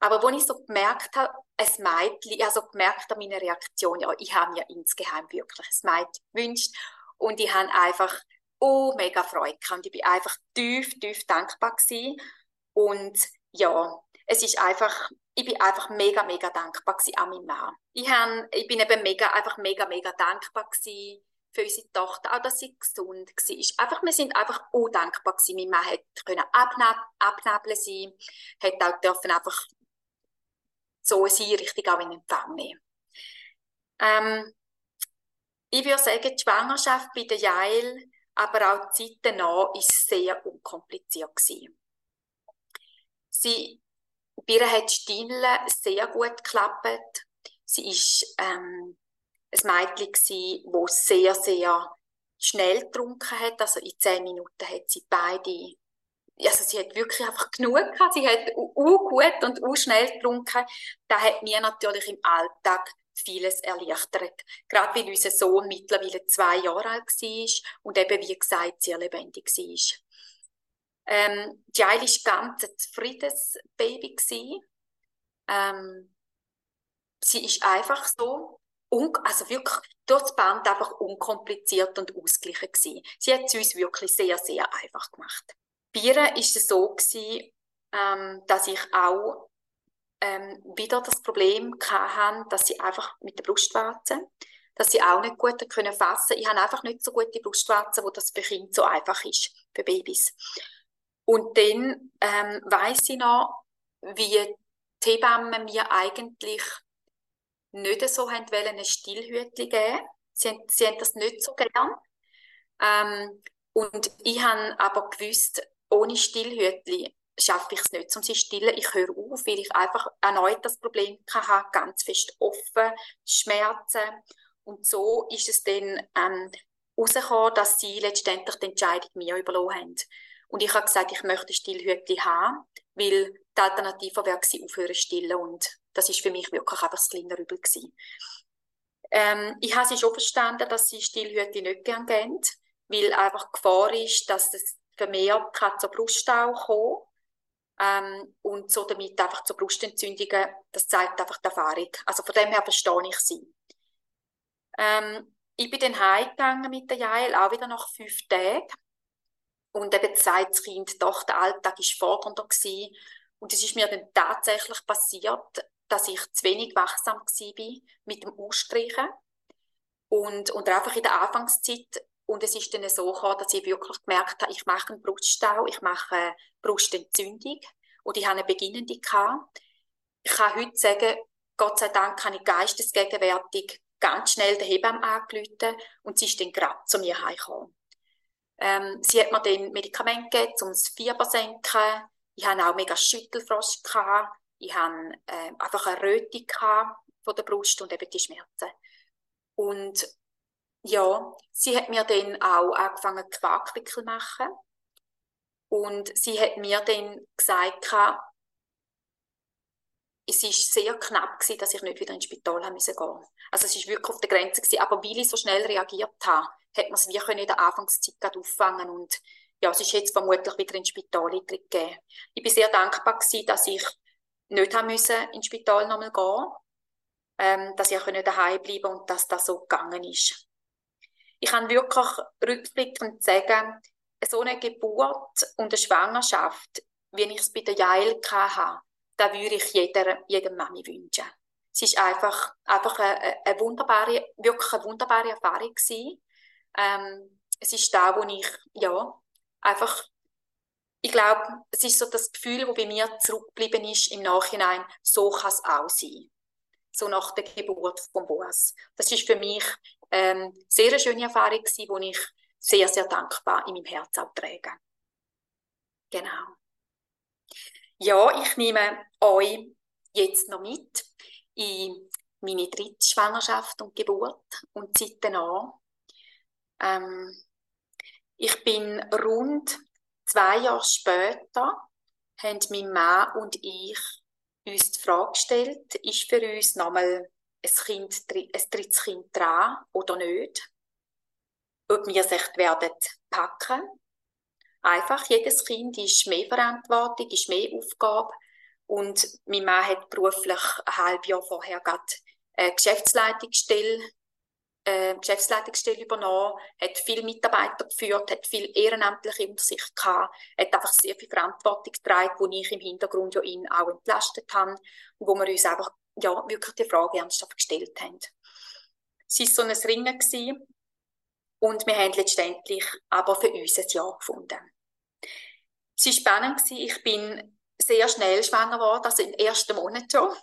Aber als ich so gemerkt habe, ein Mädchen, ich habe so gemerkt an meiner Reaktion, ja, ich habe mir insgeheim wirklich ein Mädchen gewünscht. Und ich habe einfach oh, mega Freude gehabt. Und ich bin einfach tief, tief dankbar gewesen. Und ja, es ist einfach, ich bin einfach mega, mega dankbar gewesen an meinen Mann. Ich, hab, ich bin eben mega, einfach mega, mega dankbar gewesen für unsere Tochter, auch dass sie gesund war. Einfach, wir sind einfach undankbar gewesen. Mein Mann konnte abnabeln sein, hat auch dürfen einfach so sein, richtig auch in Empfang nehmen. Ähm, ich würde sagen, die Schwangerschaft bei der Jael, aber auch die Zeit danach, war sehr unkompliziert. Gewesen. Sie, bei ihr hat Stillen sehr gut geklappt. Sie war ähm, ein Mädchen, das sehr, sehr schnell getrunken hat. Also in zehn Minuten hat sie beide also sie hat wirklich einfach genug gehabt. Sie hat u gut und u schnell getrunken. Das hat mir natürlich im Alltag vieles erleichtert. Gerade weil unser Sohn mittlerweile zwei Jahre alt war und eben, wie gesagt, sehr lebendig war. Ähm, Jail war ganz ein zufriedenes Baby. Ähm, sie ist einfach so, also wirklich durch das Band einfach unkompliziert und ausgeglichen. Sie hat es uns wirklich sehr, sehr einfach gemacht. Ihr war es so, gewesen, ähm, dass ich auch ähm, wieder das Problem hatte, dass sie einfach mit der Brustwarze, dass sie auch nicht gut können fassen. Ich habe einfach nicht so gute Brustwarze, wo das für Kinder so einfach ist, für Babys. Und dann ähm, weiß ich noch, wie die Hebammen mir eigentlich nicht so haben wollen, ein Stillhütchen geben. Sie, sie haben das nicht so gern. Ähm, und ich habe aber gewusst, ohne Stillhütchen schaffe ich es nicht, um sie stillen. Ich höre auf, weil ich einfach erneut das Problem hatte, ganz fest offen, Schmerzen. Und so ist es dann ähm, rausgekommen, dass sie letztendlich die Entscheidung mir überlassen haben. Und ich habe gesagt, ich möchte Stillhütchen haben, weil die Alternative wäre gewesen, aufhören stillen. Und das ist für mich wirklich einfach das kleine Übel gewesen. Ähm, ich habe sie schon verstanden, dass sie Stillhütchen nicht gerne geben, weil einfach Gefahr ist, dass es vermehrt kann zur Bruststau kommen ähm, und so damit einfach zu Brustentzündungen, das zeigt einfach die Erfahrung. Also von dem her verstehe ich sie. Ähm, ich bin dann heimgegangen mit der Jael, auch wieder nach fünf Tagen. Und eben sagt das Kind, doch, der Alltag war fordernder gewesen. Und es ist mir dann tatsächlich passiert, dass ich zu wenig wachsam war mit dem Ausstreichen. Und, und einfach in der Anfangszeit und es ist dann so gekommen, dass ich wirklich gemerkt habe, ich mache einen Bruststau, ich mache eine Brustentzündung und ich habe eine beginnende gehabt. Ich kann heute sagen, Gott sei Dank habe ich geistesgegenwärtig ganz schnell den Hebamme angerufen und sie ist dann gerade zu mir heimgekommen. Ähm, sie hat mir dann Medikamente gegeben, um das Fieber zu senken. Ich hatte auch mega Schüttelfrost. Gehabt. Ich hatte äh, einfach eine Röte von der Brust und eben die Schmerzen. Und ja, sie hat mir dann auch angefangen, Quarkwickel zu machen. Und sie hat mir dann gesagt, es war sehr knapp gewesen, dass ich nicht wieder ins Spital haben musste gehen. Also es war wirklich auf der Grenze gewesen. Aber weil ich so schnell reagiert habe, hat man es wie in der Anfangszeit auffangen und ja, es ist jetzt vermutlich wieder ins Spital gegeben. Ich bin sehr dankbar gewesen, dass ich nicht müssen ins Spital nochmal gehen, ähm, dass ich daheim bleiben und dass das so gegangen ist. Ich kann wirklich rückblickend sagen, so eine Geburt und eine Schwangerschaft, wie ich es bei der Jael hatte, da würde ich jeder, jedem Mami wünschen. Es ist einfach, einfach eine, eine wunderbare, wirklich eine wunderbare Erfahrung gewesen. Ähm, es ist da, wo ich, ja, einfach, ich glaube, es ist so das Gefühl, wo bei mir zurückgeblieben ist im Nachhinein, so kann es auch sein. So nach der Geburt von Boas. Das ist für mich ähm, sehr eine schöne Erfahrung gewesen, wo ich sehr, sehr dankbar in meinem Herzen auch trage. Genau. Ja, ich nehme euch jetzt noch mit in meine dritte Schwangerschaft und Geburt und Zeit an. Ähm, ich bin rund zwei Jahre später, haben mein Mann und ich uns die Frage gestellt, ist für uns nochmal ein, kind, ein drittes Kind dran oder nicht? Ob wir es echt werden packen. Einfach, jedes Kind ist mehr Verantwortung, ist mehr Aufgabe. Und mein Mann hat beruflich ein halbes Jahr vorher gerade eine Geschäftsleitungsstelle Geschäftsleitungsstelle übernommen, hat viele Mitarbeiter geführt, hat viel Ehrenamtliche unter sich gehabt, hat einfach sehr viel Verantwortung getragen, wo ich im Hintergrund ja ihn auch entlastet habe und wo wir uns einfach ja, wirklich die Frage ernsthaft gestellt haben. Es war so ein Ringen gewesen, und wir haben letztendlich aber für uns ein Ja gefunden. Es war spannend, ich bin sehr schnell schwanger geworden, also im ersten Monat schon.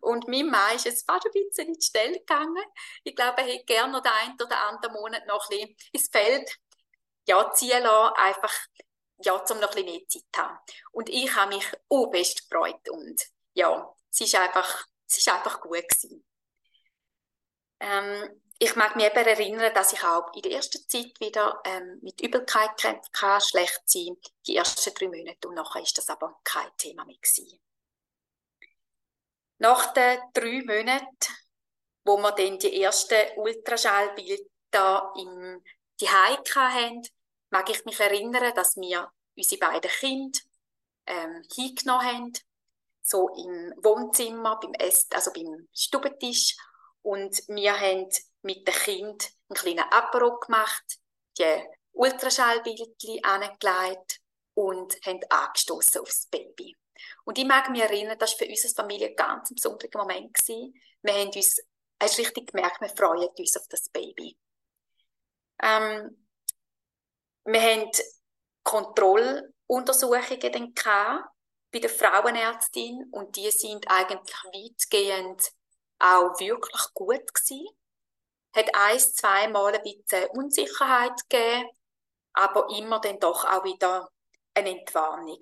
Und mein Mann ist jetzt fast ein bisschen in die Stelle gegangen. Ich glaube, er hätte gerne noch den einen oder anderen Monat noch ein bisschen ins Feld ja, ziehen lassen, einfach ja, um noch ein bisschen mehr Zeit zu haben. Und ich habe mich best gefreut und ja, es ist einfach, es ist einfach gut gewesen. Ähm, ich mag mich eben erinnern, dass ich auch in der ersten Zeit wieder ähm, mit Übelkeit kämpfen kann, schlecht sein, die ersten drei Monate und nachher ist das aber kein Thema mehr gewesen. Nach den drei Monaten, wo wir dann die ersten Ultraschallbilder im Zuhause hatten, mag ich mich erinnern, dass wir unsere beiden Kinder ähm, hingenommen haben, so im Wohnzimmer, beim Ess, also beim Stubentisch. Und wir haben mit dem Kind einen kleinen Apero gemacht, die Ultraschallbildchen angelegt und haben angestoßen aufs Baby. Und ich mag mich erinnern, das war für unsere Familie ein ganz besonderer Moment. Gewesen. Wir haben uns, hast richtig gemerkt, wir freuen uns auf das Baby. Ähm, wir haben Kontrolluntersuchungen dann bei der Frauenärztin und die sind eigentlich weitgehend auch wirklich gut gewesen. Hat ein, zwei Mal ein bisschen Unsicherheit gegeben, aber immer dann doch auch wieder eine Entwarnung.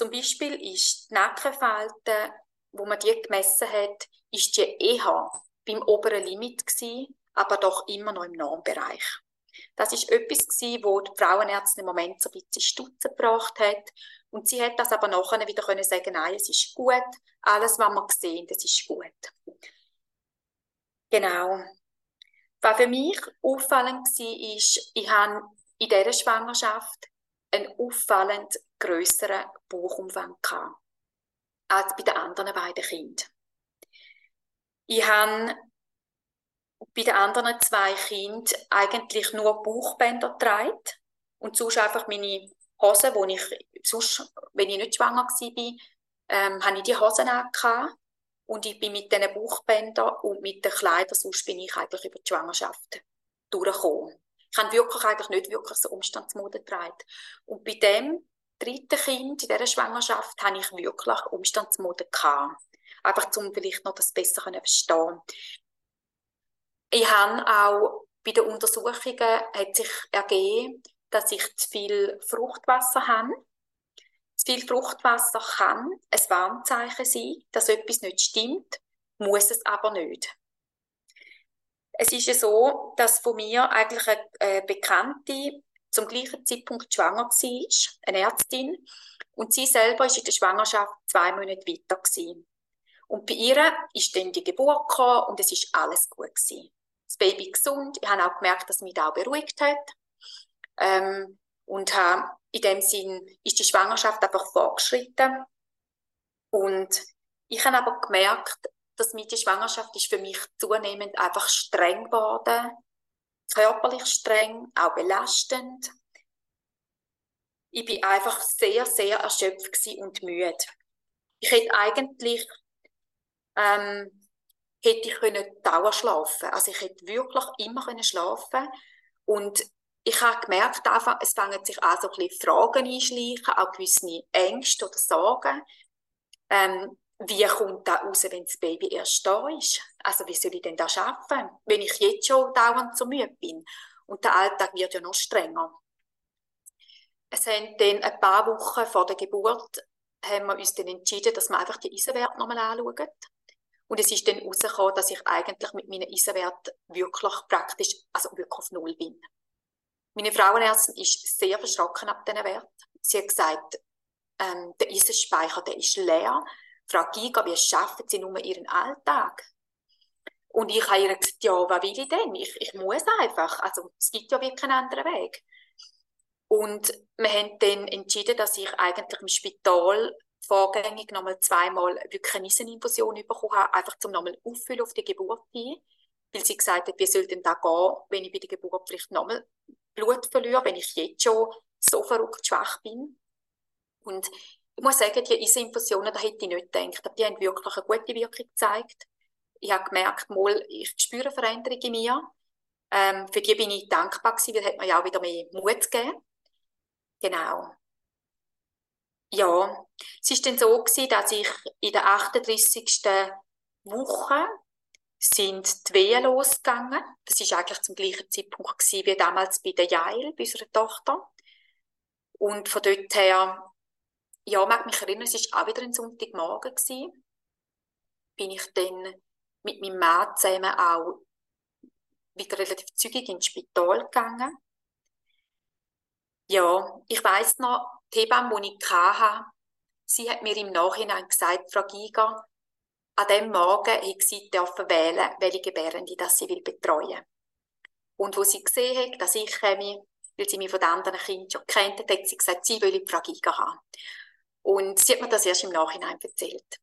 Zum Beispiel ist die Nackenfalte, wo man die gemessen hat, ist die eher beim oberen Limit gewesen, aber doch immer noch im Normbereich. Das ist etwas gewesen, wo die Frauenärztin im Moment so ein bisschen Stutzen gebracht hat. Und sie hat das aber nachher wieder können sagen, nein, es ist gut. Alles, was wir sehen, das ist gut. Genau. Was für mich auffallend war, ist, ich habe in dieser Schwangerschaft einen auffallend grösseren Bauchumfang gehabt, als bei den anderen beiden Kindern. Ich habe bei den anderen zwei Kindern eigentlich nur Bauchbänder getragen und sonst einfach meine Hosen, wo ich sonst, wenn ich nicht schwanger war, ähm, habe ich die Hosen angehabt und ich bin mit diesen Bauchbändern und mit den Kleidern, sonst bin ich eigentlich über die Schwangerschaft durchgekommen. Ich habe wirklich eigentlich nicht wirklich so Umstandsmode getragen. Und bei dem dritten Kind in dieser Schwangerschaft habe ich wirklich Umstandsmode gehabt. Einfach um vielleicht noch das besser zu verstehen. Ich habe auch bei den Untersuchungen hat sich ergeben, dass ich zu viel Fruchtwasser habe. Zu viel Fruchtwasser kann ein Warnzeichen sein, dass etwas nicht stimmt, muss es aber nicht. Es ist ja so, dass von mir eigentlich eine äh, Bekannte zum gleichen Zeitpunkt schwanger war, eine Ärztin, und sie selber ist in der Schwangerschaft zwei Monate weiter. Und bei ihr ist dann die Geburt gekommen und es ist alles gut gewesen. Das Baby gesund. Ich habe auch gemerkt, dass mich das auch beruhigt hat. Ähm, und in dem Sinn ist die Schwangerschaft einfach fortgeschritten. Und ich habe aber gemerkt, dass mit der Schwangerschaft ist für mich zunehmend einfach streng geworden. Körperlich streng, auch belastend. Ich bin einfach sehr, sehr erschöpft und müde. Ich hätte eigentlich ähm, hätte ich können Dauer schlafen. Also ich hätte wirklich immer können schlafen und ich habe gemerkt, es fangen sich auch so ein bisschen Fragen einschleichen, auch gewisse Ängste oder Sorgen. Ähm, wie kommt das raus, wenn das Baby erst da ist? Also wie soll ich denn das schaffen, wenn ich jetzt schon dauernd so müde bin? Und der Alltag wird ja noch strenger. Es haben dann ein paar Wochen vor der Geburt haben wir uns dann entschieden, dass wir einfach die Eisenwerte nochmal anschauen. Und es ist dann herausgekommen, dass ich eigentlich mit meinen Eisenwerten wirklich praktisch, also wirklich auf Null bin. Meine Frauenärztin ist sehr verschrocken ab diesen Wert. Sie hat gesagt, ähm, der Eisenspeicher, der ist leer. Frau Giga, wie schaffen Sie nur Ihren Alltag? Und ich habe ihr gesagt, ja, was will ich denn? Ich, ich muss einfach. Also, es gibt ja wirklich keinen anderen Weg. Und wir haben dann entschieden, dass ich eigentlich im Spital vorgängig nochmal zweimal wirklich eine Nisseninfusion bekommen habe, einfach zum nochmal auffüllen auf die Geburt hin. Weil sie gesagt hat, wie soll denn da gehen, wenn ich bei der Geburt vielleicht nochmal Blut verliere, wenn ich jetzt schon so verrückt schwach bin. Und ich muss sagen, die Eiseninfusionen, da hätte ich nicht gedacht, aber die haben wirklich eine gute Wirkung gezeigt. Ich habe gemerkt, mal, ich spüre Veränderungen in mir. Ähm, für die bin ich dankbar gewesen, weil hat mir ja auch wieder mehr Mut gegeben. Genau. Ja, es ist dann so gewesen, dass ich in der 38. Woche sind die Wehen losgegangen. Das ist eigentlich zum gleichen Zeitpunkt gewesen, wie damals bei der Jael, bei unserer Tochter. Und von dort her, ja, mag mich erinnern, es war auch wieder ein Sonntagmorgen gewesen. Bin ich dann mit meinem Mann zusammen auch wieder relativ zügig ins Spital gegangen. Ja, ich weiss noch, die Hebamme, die ich hatte, sie hat mir im Nachhinein gesagt, Frau Giger, an dem Morgen hat sie dürfen wählen, welche Gebärende das sie will betreuen. Und wo sie gesehen hat, dass ich komme, weil sie mich von den anderen Kindern schon kennt, hat sie gesagt, sie will Frau Giger haben. Und sie hat mir das erst im Nachhinein erzählt.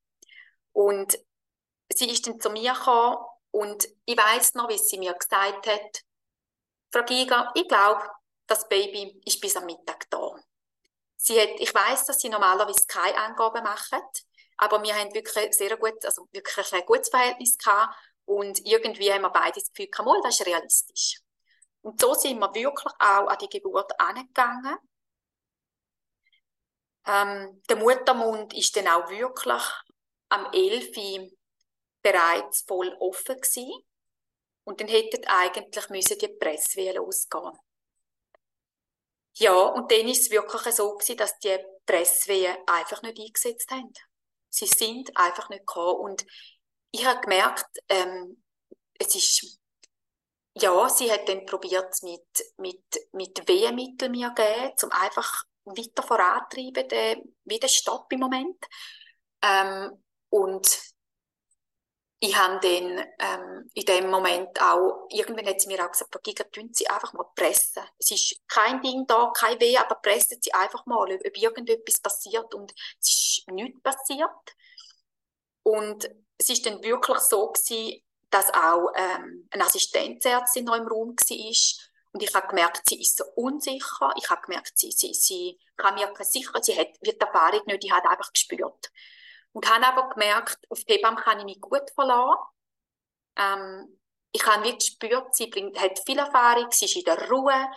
Und sie ist dann zu mir gekommen und ich weiß noch, wie sie mir gesagt hat, Frau Giger, ich glaube, das Baby ist bis am Mittag da. Sie hat, ich weiß, dass sie normalerweise keine Angaben machen, aber wir haben wirklich sehr gut, also wirklich ein gutes Verhältnis gehabt und irgendwie haben wir beide das Gefühl, das ist realistisch. Und so sind wir wirklich auch an die Geburt angegangen. Ähm, der Muttermund ist dann auch wirklich am 11. bereits voll offen gewesen. Und dann hätten eigentlich müssen die Presse losgehen. Ja, und dann ist es wirklich so gewesen, dass die Presswehen einfach nicht eingesetzt haben. Sie sind einfach nicht gekommen. Und ich habe gemerkt, ähm, es ist, ja, sie hat dann probiert, mit, mit, mit Wehemitteln mir geben, um einfach weiter vorantreiben, wie der Stopp im Moment. Ähm, und ich habe dann ähm, in dem Moment auch, irgendwann hat sie mir auch gesagt, Giga, tun Sie einfach mal pressen. Es ist kein Ding da, kein Weh, aber pressen Sie einfach mal, ob, ob irgendetwas passiert. Und es ist nichts passiert. Und es ist dann wirklich so gewesen, dass auch ähm, eine Assistenzärztin noch im Raum war. Und ich habe gemerkt, sie ist so unsicher. Ich habe gemerkt, sie, sie, sie kann mir sicher, sie hat, wird die Erfahrung nicht, die hat einfach gespürt. Und habe aber gemerkt, auf die Hebamme kann ich mich gut verlassen. Ähm, ich habe wirklich gespürt, sie bringt, hat viel Erfahrung, sie ist in der Ruhe,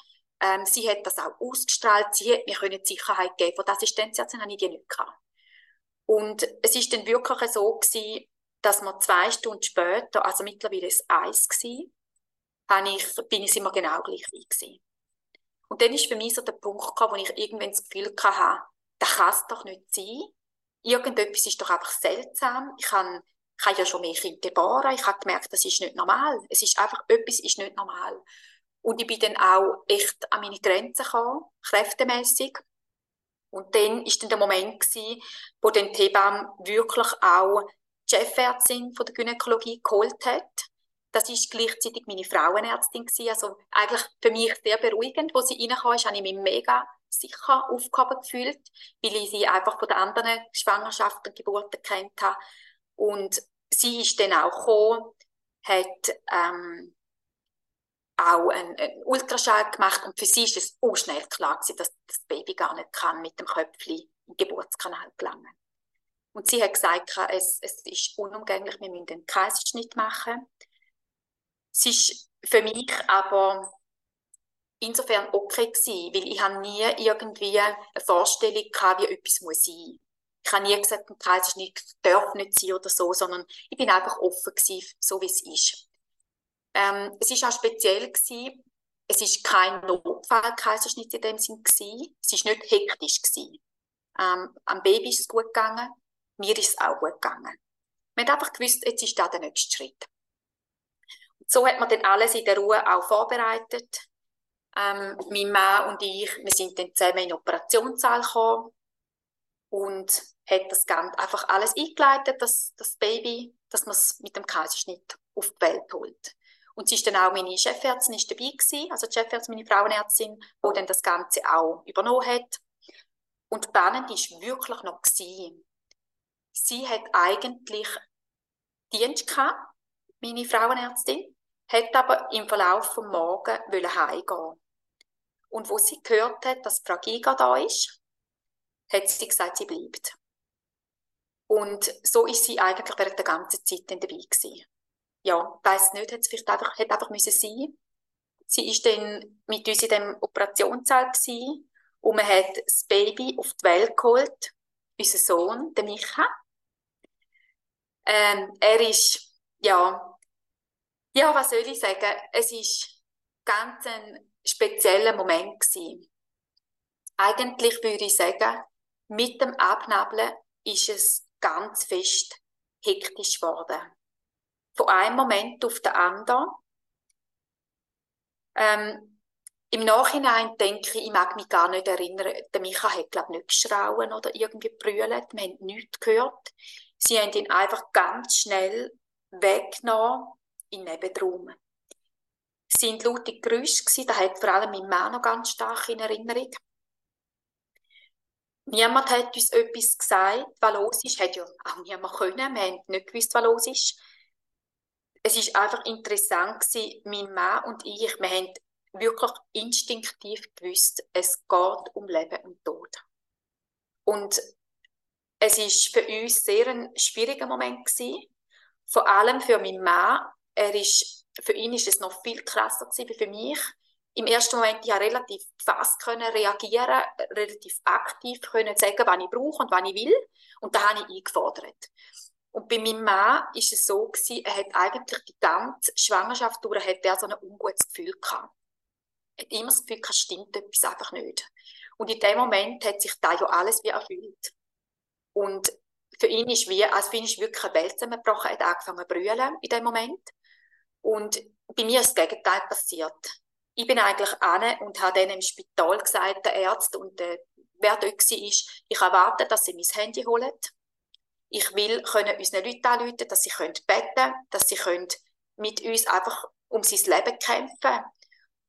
ähm, sie hat das auch ausgestrahlt, sie hat mir können Sicherheit geben. Von der Assistenzärztin habe ich die nicht gehabt. Und es ist dann wirklich so gewesen, dass wir zwei Stunden später, also mittlerweile ist es eins gewesen, ich, bin ich immer genau gleich wie gewesen. Und dann ist für mich so der Punkt gekommen, wo ich irgendwann das Gefühl hatte, das kann es doch nicht sein irgendetwas ist doch einfach seltsam. Ich habe Ich habe ja schon mehr Kinder geboren. Ich habe gemerkt, das ist nicht normal. Es ist einfach, etwas ist nicht normal. Und ich bin dann auch echt an meine Grenzen gekommen, kräftemäßig. Und dann ist dann der Moment gewesen, wo dann die Hebamme wirklich auch die Chefärztin von der Gynäkologie geholt hat. Das ist gleichzeitig meine Frauenärztin gewesen. Also eigentlich für mich sehr beruhigend, wo sie reinkam, ist, habe ich mich mega sicher aufgehoben gefühlt, weil ich sie einfach von den anderen Schwangerschaften und Geburten kennt habe. Und sie ist dann auch gekommen, hat ähm, auch einen, einen Ultraschall gemacht und für sie ist es auch schnell klar gewesen, dass das Baby gar nicht kann mit dem Köpfchen im Geburtskanal gelangen. Und sie hat gesagt, es, es ist unumgänglich, wir müssen einen Kaiserschnitt machen. Es ist für mich aber insofern okay gewesen, weil ich habe nie irgendwie eine Vorstellung gehabt, wie etwas muss sein. Ich habe nie gesagt, ein Kaiserschnitt darf nicht sein oder so, sondern ich bin einfach offen gewesen, so wie es ist. Ähm, es ist auch speziell gewesen, es ist kein Notfall-Kaiserschnitt in dem Sinn gewesen. Es ist nicht hektisch gewesen. Ähm, am Baby ist es gut gegangen, mir ist es auch gut gegangen. Man hat einfach gewusst, jetzt ist da der nächste Schritt. So hat man dann alles in der Ruhe auch vorbereitet. Ähm, mein Mann und ich, wir sind dann zusammen in den Operationssaal gekommen und hat das Ganze einfach alles eingeleitet, dass das Baby, dass man es mit dem Kaiserschnitt auf die Welt holt. Und sie ist dann auch meine Chefärztin ist dabei gewesen, also die Chefärztin, meine Frauenärztin, die dann das Ganze auch übernommen hat. Und spannend ist wirklich noch gewesen. Sie hat eigentlich Dienst gehabt, meine Frauenärztin, hat aber im Verlauf des Morgen heimgehen. Und wo sie gehört hat, dass Frau da ist, hat sie gesagt, sie bleibt. Und so ist sie eigentlich während der ganzen Zeit dabei gewesen ja, weiß nicht, hat es vielleicht einfach, hat einfach müssen sein. Sie ist dann mit uns in dem Operationssaal gewesen, und man hat das Baby auf die Welt geholt, unser Sohn, der Micha. Ähm, er ist, ja, ja, was soll ich sagen? Es ist ganz ein spezieller Moment gewesen. Eigentlich würde ich sagen, mit dem Abnabeln ist es ganz fest hektisch geworden von einem Moment auf den anderen. Ähm, Im Nachhinein denke ich, ich mag mich gar nicht erinnern, der Micha hat, glaube ich, nicht geschrauen oder irgendwie brüllt. Wir haben nichts gehört. Sie haben ihn einfach ganz schnell weggenommen in den Nebenraum. Es sind laute Geräusche gewesen, da hat vor allem mein Mann noch ganz stark in Erinnerung. Niemand hat uns etwas gesagt, was los ist. Hat ja auch niemand können. Wir haben nicht gewusst, was los ist es ist einfach interessant gewesen, mein Mann und ich, wir haben wirklich instinktiv gewusst, es geht um Leben und Tod. Und es ist für uns sehr ein schwieriger Moment gewesen, vor allem für meinen Mann. Er ist, für ihn ist es noch viel krasser gewesen wie für mich. Im ersten Moment ja relativ fast können reagieren, relativ aktiv können sagen, was ich brauche und was ich will. Und da habe ich eingefordert. Und bei meinem Mann ist es so gewesen, er hat eigentlich die ganze Schwangerschaft durch, hat er so ein ungutes Gefühl gehabt. Er hat immer das Gefühl gehabt, stimmt etwas einfach nicht. Und in dem Moment hat sich da ja alles wie erfüllt. Und für ihn ist wie, also für ihn ist wirklich eine Welt zusammengebrochen, er hat angefangen zu brüllen in dem Moment. Und bei mir ist das Gegenteil passiert. Ich bin eigentlich an und habe dann im Spital gesagt, der Arzt und der, wer dort war, ich erwarte, dass sie mein Handy holen ich will können unseren Leuten anrufen, dass sie können beten dass sie können mit uns einfach um sein Leben kämpfen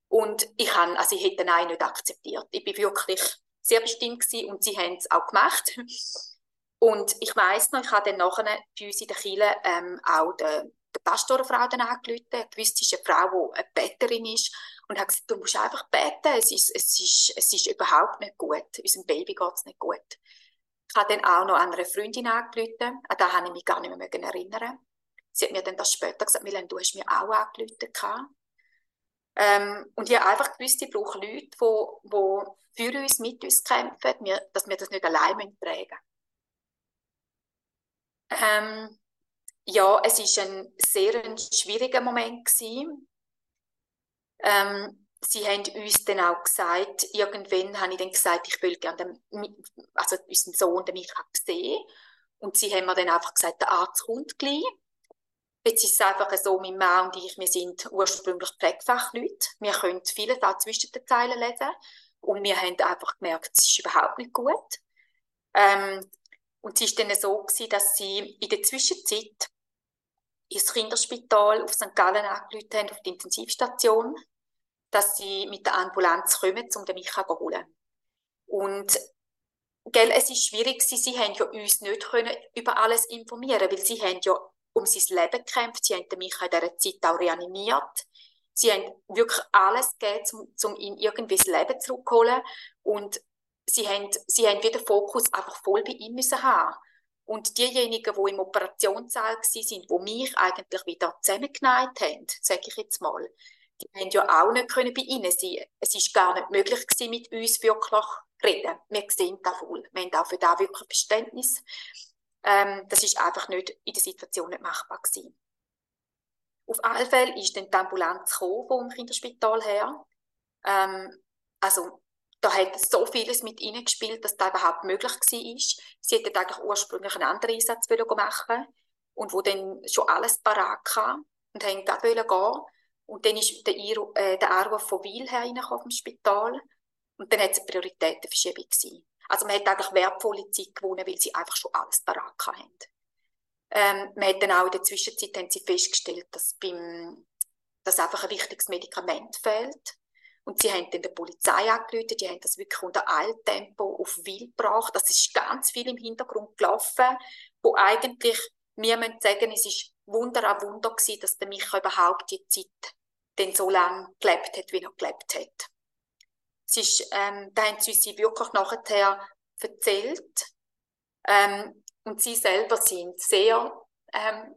Und ich, habe, also ich hätte Nein nicht akzeptiert. Ich bin wirklich sehr bestimmt gewesen und sie haben es auch gemacht. Und ich weiß noch, ich habe dann nachher bei uns in der Kirche ähm, auch den, den Pastorenfrau dann angerufen. Eine Frau, die eine Betterin ist. Und habe gesagt, du musst einfach beten. Es ist, es ist, es ist überhaupt nicht gut. Unserem Baby geht es nicht gut. Ich habe dann auch noch an eine Freundin angerufen. An das habe ich mich gar nicht mehr erinnern. Sie hat mir dann das später gesagt, Milan, du hast mir auch angerufen. Ähm, und ich habe einfach gewusst, ich brauche Leute, die, die für uns, mit uns kämpfen, dass wir das nicht allein tragen ähm, ja, es war ein sehr ein schwieriger Moment gewesen. Ähm, sie haben uns dann auch gesagt, irgendwann habe ich dann gesagt, ich will gerne also unseren Sohn, den Micha, sehen. Und sie haben mir dann einfach gesagt, der Arzt kommt gleich. Jetzt ist es einfach so, mein Mann und ich, wir sind ursprünglich Pflegefachleute. Wir können vieles auch zwischen den Zeilen lesen. Und wir haben einfach gemerkt, es ist überhaupt nicht gut. Ähm, und es war dann so, gewesen, dass sie in der Zwischenzeit ins Kinderspital auf St. Gallen angerufen haben, auf die Intensivstation, dass sie mit der Ambulanz kommen, um den Micha zu holen. Und gell, es ist schwierig, sie, sie haben ja uns nicht können über alles informieren, weil sie haben ja um sein Leben gekämpft, sie haben den Micha in dieser Zeit auch reanimiert, sie haben wirklich alles gegeben, um, ihn irgendwie ins Leben zurückzuholen und sie haben, sie haben wieder Fokus einfach voll bei ihm müssen haben. Und diejenigen, die im Operationssaal waren, die mich eigentlich wieder zusammengeneigt haben, sage ich jetzt mal, die haben ja auch nicht können bei ihnen sein. Es ist gar nicht möglich gewesen, mit uns wirklich reden. Wir sehen das voll. Wir haben auch für das wirklich Verständnis. Ähm, das ist einfach nicht in der Situation nicht machbar gewesen. Auf alle Fälle ist dann die Ambulanz gekommen vom Kinderspital her. Ähm, also da hat so vieles mit ihnen gespielt, dass das überhaupt möglich war. Sie hätten eigentlich ursprünglich einen anderen Einsatz machen und wo dann schon alles parat hatte und haben gerade gehen und dann ist der, äh, der Anruf von Wil hereingekommen vom Spital und dann hat es eine Prioritätenverschiebung gewesen. Also man hat eigentlich wertvolle Zeit gewonnen, weil sie einfach schon alles parat hatten. Ähm, man hat dann auch in der Zwischenzeit haben sie festgestellt, dass, beim, dass einfach ein wichtiges Medikament fehlt. Und sie haben dann der Polizei angerufen, die haben das wirklich unter Eiltempo auf Wil gebracht. Das ist ganz viel im Hintergrund gelaufen, wo eigentlich, wir müssen sagen, es ist Wunder an Wunder gewesen, dass der Micha überhaupt die Zeit denn so lange gelebt hat, wie er gelebt hat. Es ist, ähm, da haben sie uns wirklich nachher erzählt. Ähm, und sie selber sind sehr, ähm,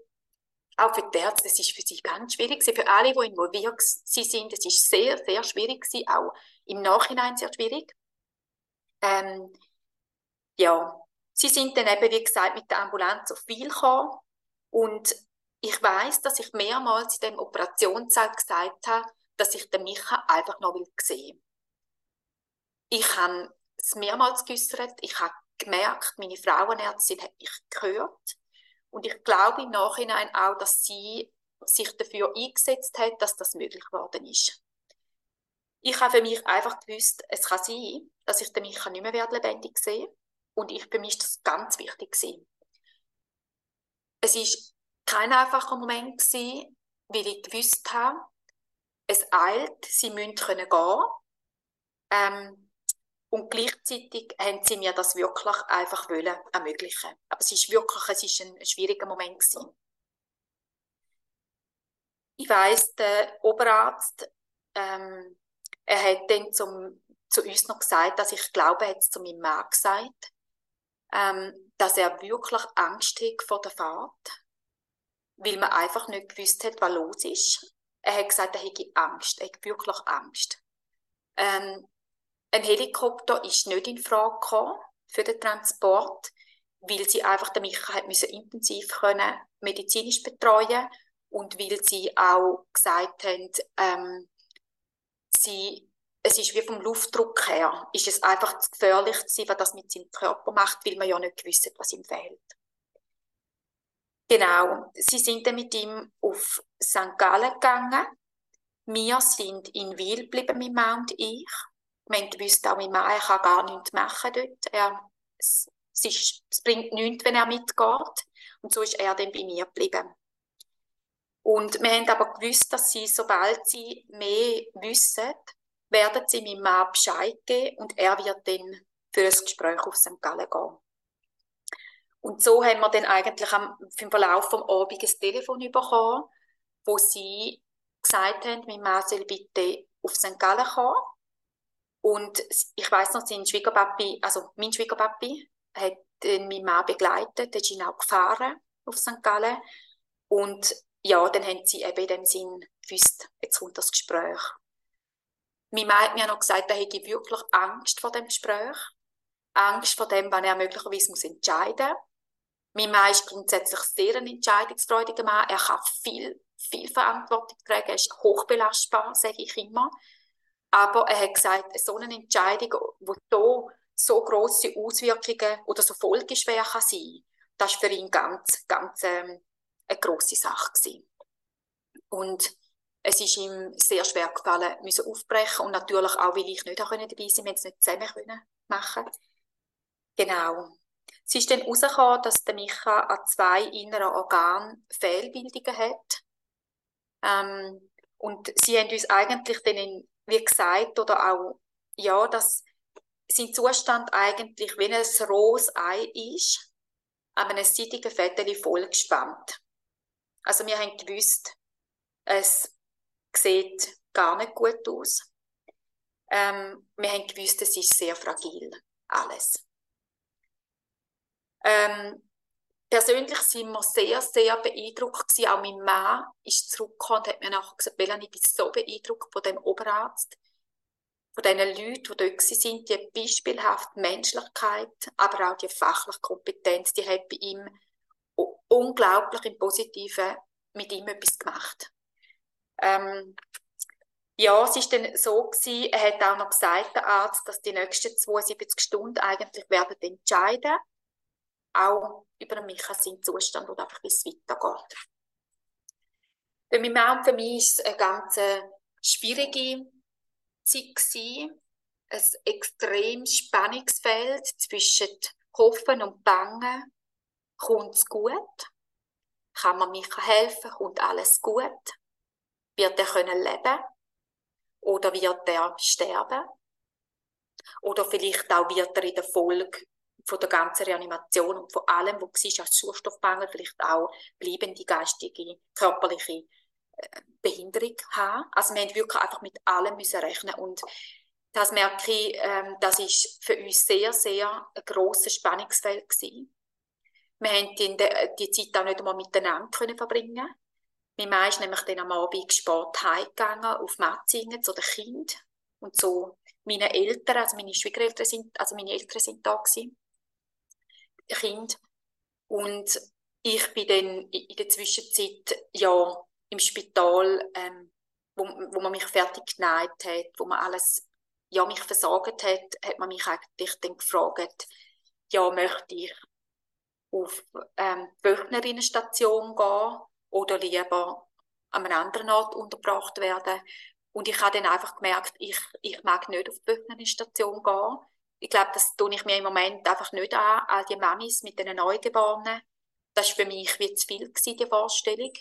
auch für die Ärzte, das ist für sie ganz schwierig für alle, die involviert sind, es ist sehr, sehr schwierig auch im Nachhinein sehr schwierig. Ähm, ja, sie sind dann eben, wie gesagt, mit der Ambulanz auf Wil gekommen und ich weiß, dass ich mehrmals in dem Operationssaal gesagt habe, dass ich den Micha einfach noch will sehen. Ich habe es mehrmals geäußert. Ich habe gemerkt, meine Frauenärztin hat mich gehört. Und ich glaube im Nachhinein auch, dass sie sich dafür eingesetzt hat, dass das möglich geworden ist. Ich habe für mich einfach gewusst, es kann sein, dass ich den Micha nicht mehr lebendig sehe. Und ich, für mich ist das ganz wichtig gewesen. Es ist kein einfacher Moment gewesen, weil ich gewusst habe, es eilt, sie müssen können gehen. Ähm, und gleichzeitig haben sie mir das wirklich einfach wollen ermöglichen. Aber es ist wirklich, es ist ein, schwieriger Moment gewesen. Ich weiss, der Oberarzt, ähm, er hat dann zum, zu uns noch gesagt, dass ich glaube, er hat es zu meinem Mann gesagt, ähm, dass er wirklich Angst hat vor der Fahrt weil man einfach nicht gewusst hat, was los ist. Er hat gesagt, er hätte Angst, er hat wirklich Angst. Ähm, ein Helikopter ist nicht in Frage für den Transport, weil sie einfach den Micha müssen intensiv können medizinisch betreuen und weil sie auch gesagt haben, ähm, sie, es ist wie vom Luftdruck her, ist es einfach zu gefährlich gewesen, was das mit seinem Körper macht, weil man ja nicht gewusst was ihm fehlt. Genau, sie sind dann mit ihm auf St. Gallen gegangen. Wir sind in Wil geblieben, mein Mann und ich. Wir haben gewusst, auch mein Mann er kann gar nichts machen dort. Er, es, es, ist, es bringt nichts, wenn er mitgeht. Und so ist er dann bei mir geblieben. Und wir haben aber gewusst, dass sie, sobald sie mehr wissen, werden sie meinem Mann Bescheid geben und er wird dann für ein Gespräch auf St. Gallen gehen. Und so haben wir dann eigentlich am, im Verlauf des Abends ein Telefon bekommen, wo sie gesagt haben, mein Mann soll bitte auf St. Gallen kommen. Und ich weiß noch, sein Schwiegerpapi, also mein Schwiegerpapi, hat meinen Mann begleitet, ist ihn auch gefahren auf St. Gallen. Und ja, dann haben sie eben in dem Sinn gewusst, jetzt kommt das Gespräch. Mein Mann hat mir noch gesagt, er hätte wirklich Angst vor dem Gespräch. Angst vor dem, wann er möglicherweise muss entscheiden muss. Mein Mann ist grundsätzlich sehr ein entscheidungsfreudiger Mann. Er kann viel, viel Verantwortung tragen. Er ist hochbelastbar, sage ich immer. Aber er hat gesagt, so eine Entscheidung, die so, so grosse Auswirkungen oder so folgeschwer kann sein, das war für ihn ganz, ganz ähm, eine grosse Sache. Gewesen. Und es ist ihm sehr schwer gefallen, müssen aufbrechen und natürlich auch, weil ich nicht dabei sein konnte, wir es nicht zusammen können machen. Genau. Es ist dann herausgekommen, dass der Micha an zwei inneren Organen Fehlbildungen hat. Ähm, und sie haben uns eigentlich dann, in, wie gesagt, oder auch, ja, dass sein Zustand eigentlich wie ein rohes Ei ist, an einem seidigen Fettel vollgespannt. Also wir haben gewusst, es sieht gar nicht gut aus. Ähm, wir haben gewusst, es ist sehr fragil, alles. Ähm, persönlich sind wir sehr, sehr beeindruckt gewesen. Auch mein Mann ist zurückgekommen und hat mir nachher gesagt, Melanie, ich bin so beeindruckt von dem Oberarzt, von den Leuten, die dort sind, die beispielhafte Menschlichkeit, aber auch die fachliche Kompetenz, die hat bei ihm unglaublich im Positiven mit ihm etwas gemacht. Ähm, ja, es war dann so gewesen, er hat auch noch gesagt, der Arzt, dass die nächsten 72 Stunden eigentlich werden entscheiden, auch über mich seinen Zustand oder einfach, wie es weitergeht. Für mich und für mich ist es eine ganz schwierige Zeit ein extremes Spannungsfeld zwischen Hoffen und Bangen. Kommt es gut? Kann man mir helfen? Kommt alles gut? Wird er können leben? Oder wird er sterben? Oder vielleicht auch wird er in der Folge von der ganzen Reanimation und von allem, was war als Sauerstoffmangel, vielleicht auch bleibende geistige, körperliche äh, Behinderung haben. Also wir haben wirklich einfach mit allem müssen rechnen und das merke ich, ähm, das ist für uns sehr, sehr ein grosses Spannungsfeld gewesen. Wir haben die, die Zeit auch nicht einmal miteinander können verbringen mein Mann ist nämlich dann am Abend spät heimgegangen auf Metzingen zu den Kindern und so meine Eltern, also meine Schwiegereltern sind, also meine Eltern sind da gewesen, Kind. Und ich bin dann in der Zwischenzeit ja im Spital, ähm, wo, wo man mich fertig geneigt hat, wo man alles ja mich versorgt hat, hat man mich eigentlich dann gefragt, ja möchte ich auf ähm, die Wöchnerinnenstation gehen oder lieber an einem anderen Ort untergebracht werden. Und ich habe dann einfach gemerkt, ich, ich mag nicht auf die Wöchnerinnenstation gehen. Ich glaube, das tue ich mir im Moment einfach nicht an, all die Mamis mit den Neugeborenen. Das war für mich wie zu viel gewesen, die Vorstellung.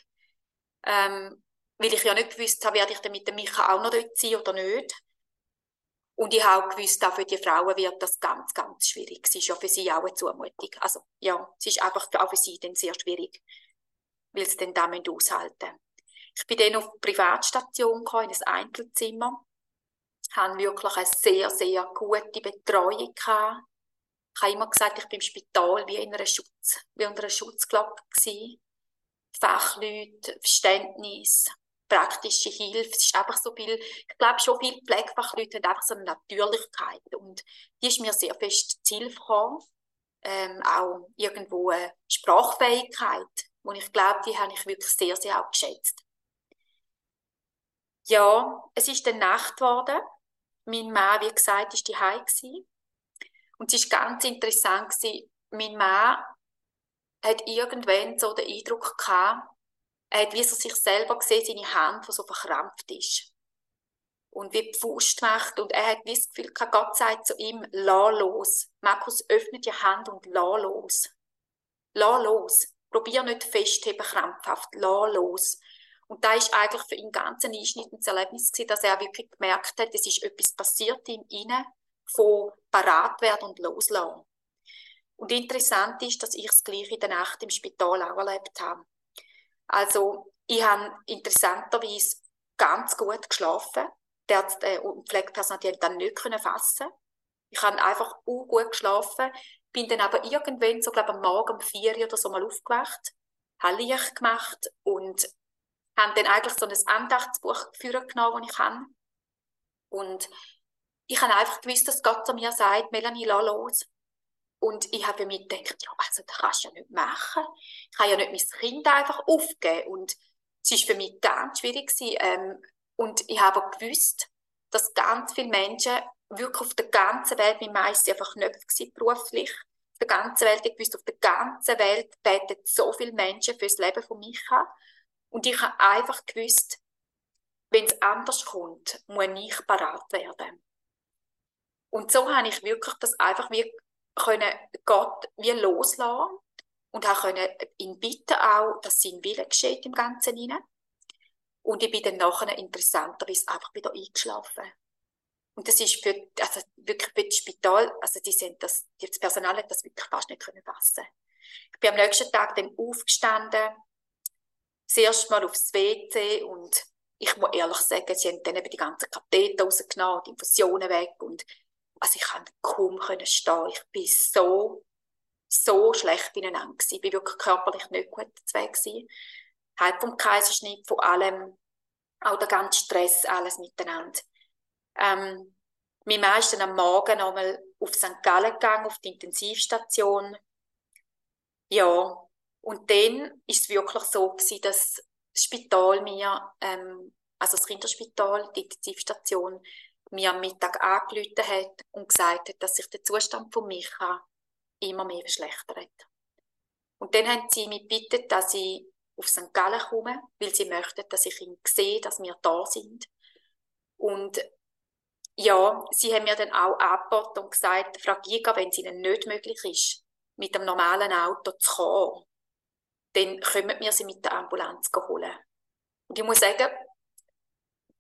Ähm, weil ich ja nicht gewusst habe, werde ich dann mit dem Micha auch noch dort sein oder nicht. Und ich habe auch gewusst, auch für die Frauen wird das ganz, ganz schwierig. Es ist ja für sie auch eine Zumutung. Also, ja, es ist einfach auch für sie dann sehr schwierig weil sie dann damit aushalten Ich bin dann auf die Privatstation gekommen, in ein Einzelzimmer. Hatte wirklich eine sehr, sehr gute Betreuung gehabt. Ich habe immer gesagt, ich bin im Spital wie in einer Schutz, wie unter einer Schutzglocke gewesen. Fachleute, Verständnis, praktische Hilfe. Es ist einfach so viel, ich glaube schon viele Pflegefachleute haben einfach so eine Natürlichkeit und die ist mir sehr fest zu Hilfe gekommen. Ähm, auch irgendwo eine Sprachfähigkeit und ich glaube, die habe ich wirklich sehr, sehr auch geschätzt. Ja, es ist dann Nacht geworden. Mein Mann, wie gesagt, ist die gewesen. Und es ist ganz interessant gewesen. Mein Mann hat irgendwann so den Eindruck gehabt, er hat wie er sich selber gesehen, seine Hand, die so verkrampft ist. Und wie die Faust macht. Und er hat wie das Gefühl gehabt, Gott sagt zu ihm, lass los. Markus, öffne die Hand und lass los. Lass los. Probier nicht festheben, krampfhaft, lass los. Und da ist eigentlich für ihn ganz ein einschneidendes Erlebnis gewesen, dass er wirklich gemerkt hat, es ist etwas passiert in ihm von parat werden und loslassen. Und interessant ist, dass ich das Gleiche in der Nacht im Spital auch erlebt habe. Also, ich habe interessanterweise ganz gut geschlafen. Der Arzt äh, und Pflegepersonal die dann nicht können fassen. Ich habe einfach gut geschlafen. Bin dann aber irgendwann, so glaube am Morgen um vier oder so mal aufgewacht, habe Licht gemacht und habe dann eigentlich so ein Andachtsbuch geführt genommen, das ich habe. Und ich habe einfach gewusst, dass Gott zu mir sagt, Melanie, lass los. Und ich habe mir gedacht, ja, also das kannst du ja nicht machen. Ich kann ja nicht mein Kind einfach aufgeben. Und es war für mich ganz schwierig. Gewesen. Ähm, und ich habe gewusst, dass ganz viele Menschen wirklich auf der ganzen Welt, mein Mann einfach nicht gewesen, beruflich, auf der ganzen Welt. Ich wusste, auf der ganzen Welt beten so viele Menschen fürs Leben von Micha. Und ich habe einfach gewusst, wenn es anders kommt, muss ich parat werden. Und so habe ich wirklich das einfach wie können Gott wie loslassen und auch können ihn bitten auch, dass sein Wille geschieht im Ganzen hinein. Und ich bin dann nachher interessanterweise einfach wieder eingeschlafen. Und das ist für, also wirklich für das Spital, also die sind das, das Personal hat das wirklich fast nicht können fassen. Ich bin am nächsten Tag dann aufgestanden, das erste Mal aufs WC und ich muss ehrlich sagen, sie haben dann eben die ganzen Katheter rausgenommen, die Infusionen weg und also ich konnte kaum können stehen. Ich bin so, so schlecht beieinander. Ich bin wirklich körperlich nicht gut Weg. Halb vom Kaiserschnitt, von allem, auch der ganze Stress, alles miteinander. Ähm, mein Mann ist dann am Morgen nochmal auf St. Gallen gegangen, auf die Intensivstation. Ja, und dann ist es wirklich so gewesen, dass das Spital mir, ähm, also das Kinderspital, die Intensivstation, mir am Mittag angerufen hat und gesagt hat, dass sich der Zustand von Micha immer mehr verschlechtert. Und dann haben sie mich gebeten, dass ich auf St. Gallen komme, weil sie möchten, dass ich ihn sehe, dass wir da sind. Und ja, sie haben mir dann auch angeboten und gesagt, Frau Giga, wenn es Ihnen nicht möglich ist, mit dem normalen Auto zu kommen, dann können wir sie mit der Ambulanz holen. Und ich muss sagen,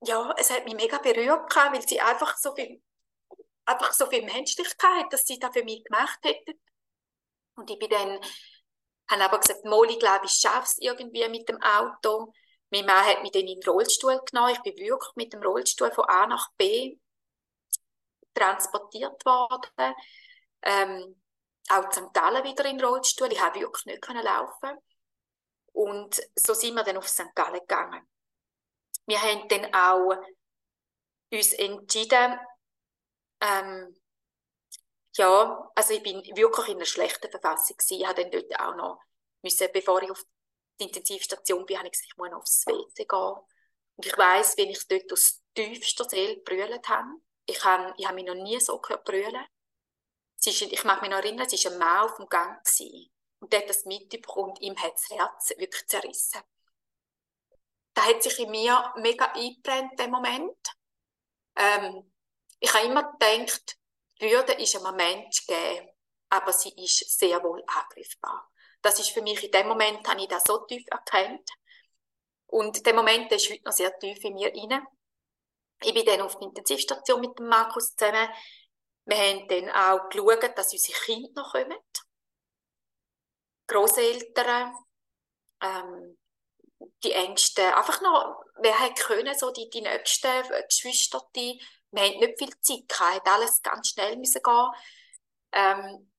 ja, es hat mich mega berührt, weil sie einfach so viel, einfach so viel Menschlichkeit, dass sie das für mich gemacht hätten. Und ich bin dann, habe aber gesagt, Molly, glaube ich, schaff's irgendwie mit dem Auto. Mein Mann hat mich dann in den Rollstuhl genommen. Ich bin wirklich mit dem Rollstuhl von A nach B transportiert worden. Ähm, auch St. Gallen wieder in den Rollstuhl. Ich habe wirklich nicht können laufen. Und so sind wir dann auf St. Gallen gegangen. Wir haben dann auch uns entschieden, ähm, ja, also ich bin wirklich in einer schlechten Verfassung gewesen. Ich habe dann dort auch noch müssen, bevor ich auf die Intensivstation bin, habe ich gesagt, ich muss noch aufs WC gehen. Und ich weiss, wenn ich dort aus tiefster Seele brüllt habe. Ich habe, ich habe mich noch nie so gehört brüllen. Ich mag mich noch erinnern, es war ein Mann auf dem Gang. Gewesen. Und der hat das mitbekommen und ihm hat das Herz wirklich zerrissen da hat sich in mir mega eingebrennt, der Moment. Ähm, ich habe immer gedacht, Würde ist einem Mensch geben, aber sie ist sehr wohl angriffbar. Das ist für mich, in dem Moment habe ich das so tief erkannt. Und der Moment der ist heute noch sehr tief in mir rein. Ich bin dann auf die Intensivstation mit dem Markus zusammen. Wir haben dann auch geschaut, dass unsere Kinder noch kommen. Großeltern, ähm, die Ängste, einfach noch, wer hätte können, so die, die nächsten Geschwister, die, wir hatten nicht viel Zeit gehabt, alles ganz schnell müssen gehen. Ähm,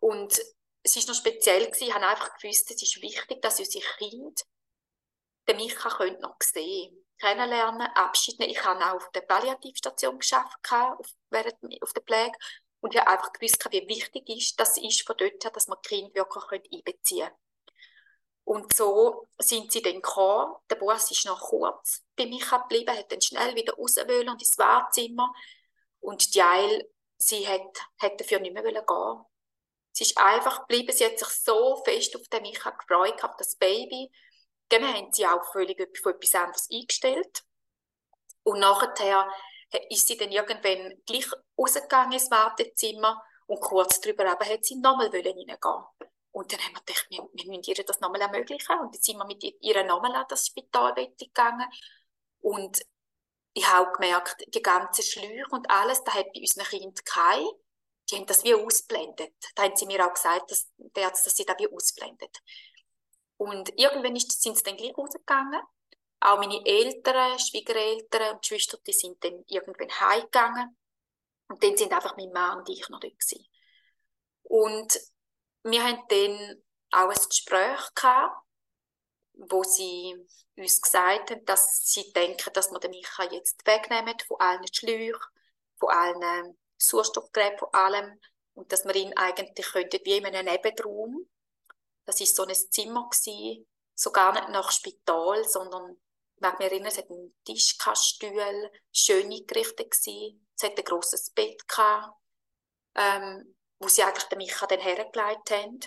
und es ist noch speziell gewesen, ich habe einfach gewusst, es ist wichtig, dass unsere Kinder den Micha noch sehen kennenlernen, Abschied nehmen. Ich habe auch auf der Palliativstation geschafft, auf, auf der Pflege. Und ich habe einfach gewusst, wie wichtig ist, das ist von dort her, dass man die Kinder wirklich einbeziehen können. Und so sind sie dann gekommen. Der Bus ist noch kurz bei mich geblieben, hat dann schnell wieder raus und ins Wartezimmer. Und die Eil, sie hat, hat dafür nicht mehr gehen Sie ist einfach geblieben. Sie hat sich so fest auf den Micha gefreut, auf das Baby. Dann haben sie auch völlig für etwas anderes eingestellt. Und nachher ist sie dann irgendwann gleich rausgegangen ins Wartezimmer und kurz darüber aber hat sie nochmal reingehen und dann haben wir gedacht, wir, wir müssen ihr das nochmal ermöglichen. Und dann sind wir mit ihr nochmal an das Spitalbett gegangen. Und ich habe gemerkt, die ganzen Schläuche und alles, da hat bei unseren Kindern keine. Die haben das wie ausblendet. Da haben sie mir auch gesagt, dass, dass sie das wie ausblendet. Und irgendwann ist, sind sie dann gleich rausgegangen. Auch meine Eltern, Schwiegereltern und Geschwister, die sind dann irgendwann heimgegangen. Und dann sind einfach mein Mann und ich noch dort gewesen. Und wir haben dann auch ein Gespräch gehabt, wo sie uns gesagt haben, dass sie denken, dass wir den Micha jetzt wegnehmen von allen Schläuchen, von allen Sauerstoffgeräten, von allem und dass wir ihn eigentlich könnten, wie in einem Nebenraum, das ist so ein Zimmer gewesen, so gar nicht nach Spital, sondern ich mag mich es hat einen Tisch, Stühle, schön eingerichtet es hat ein grosses Bett gehabt, ähm, wo sie eigentlich den Micha dann hergelegt haben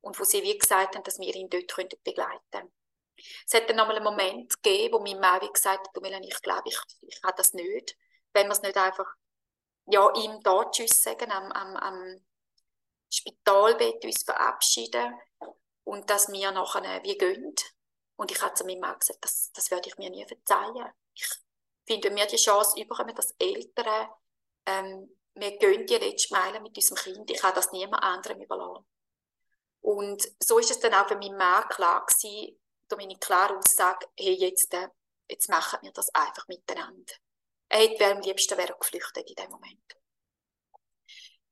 und wo sie wie gesagt haben, dass wir ihn dort begleiten können. Es hat dann nochmal einen Moment gegeben, wo mein Mann wie gesagt hat, Melanie, ich glaube, ich, ich habe das nicht. Wenn wir es nicht einfach ja, ihm da Tschüss sagen, am, am, am Spitalbett uns verabschieden und dass wir nachher wie gehen. Und ich habe zu meinem Mann gesagt, das, das werde ich mir nie verzeihen. Ich finde, wir die Chance überkommen, dass Eltern, ähm, wir gehen die letzte Meile mit unserem Kind, ich habe das niemand anderem überlassen. Und so ist es dann auch für meinen Mann klar gewesen, durch meine klare Aussage, hey, jetzt, äh, jetzt machen wir das einfach miteinander. Er hätte am liebsten wäre geflüchtet in dem Moment.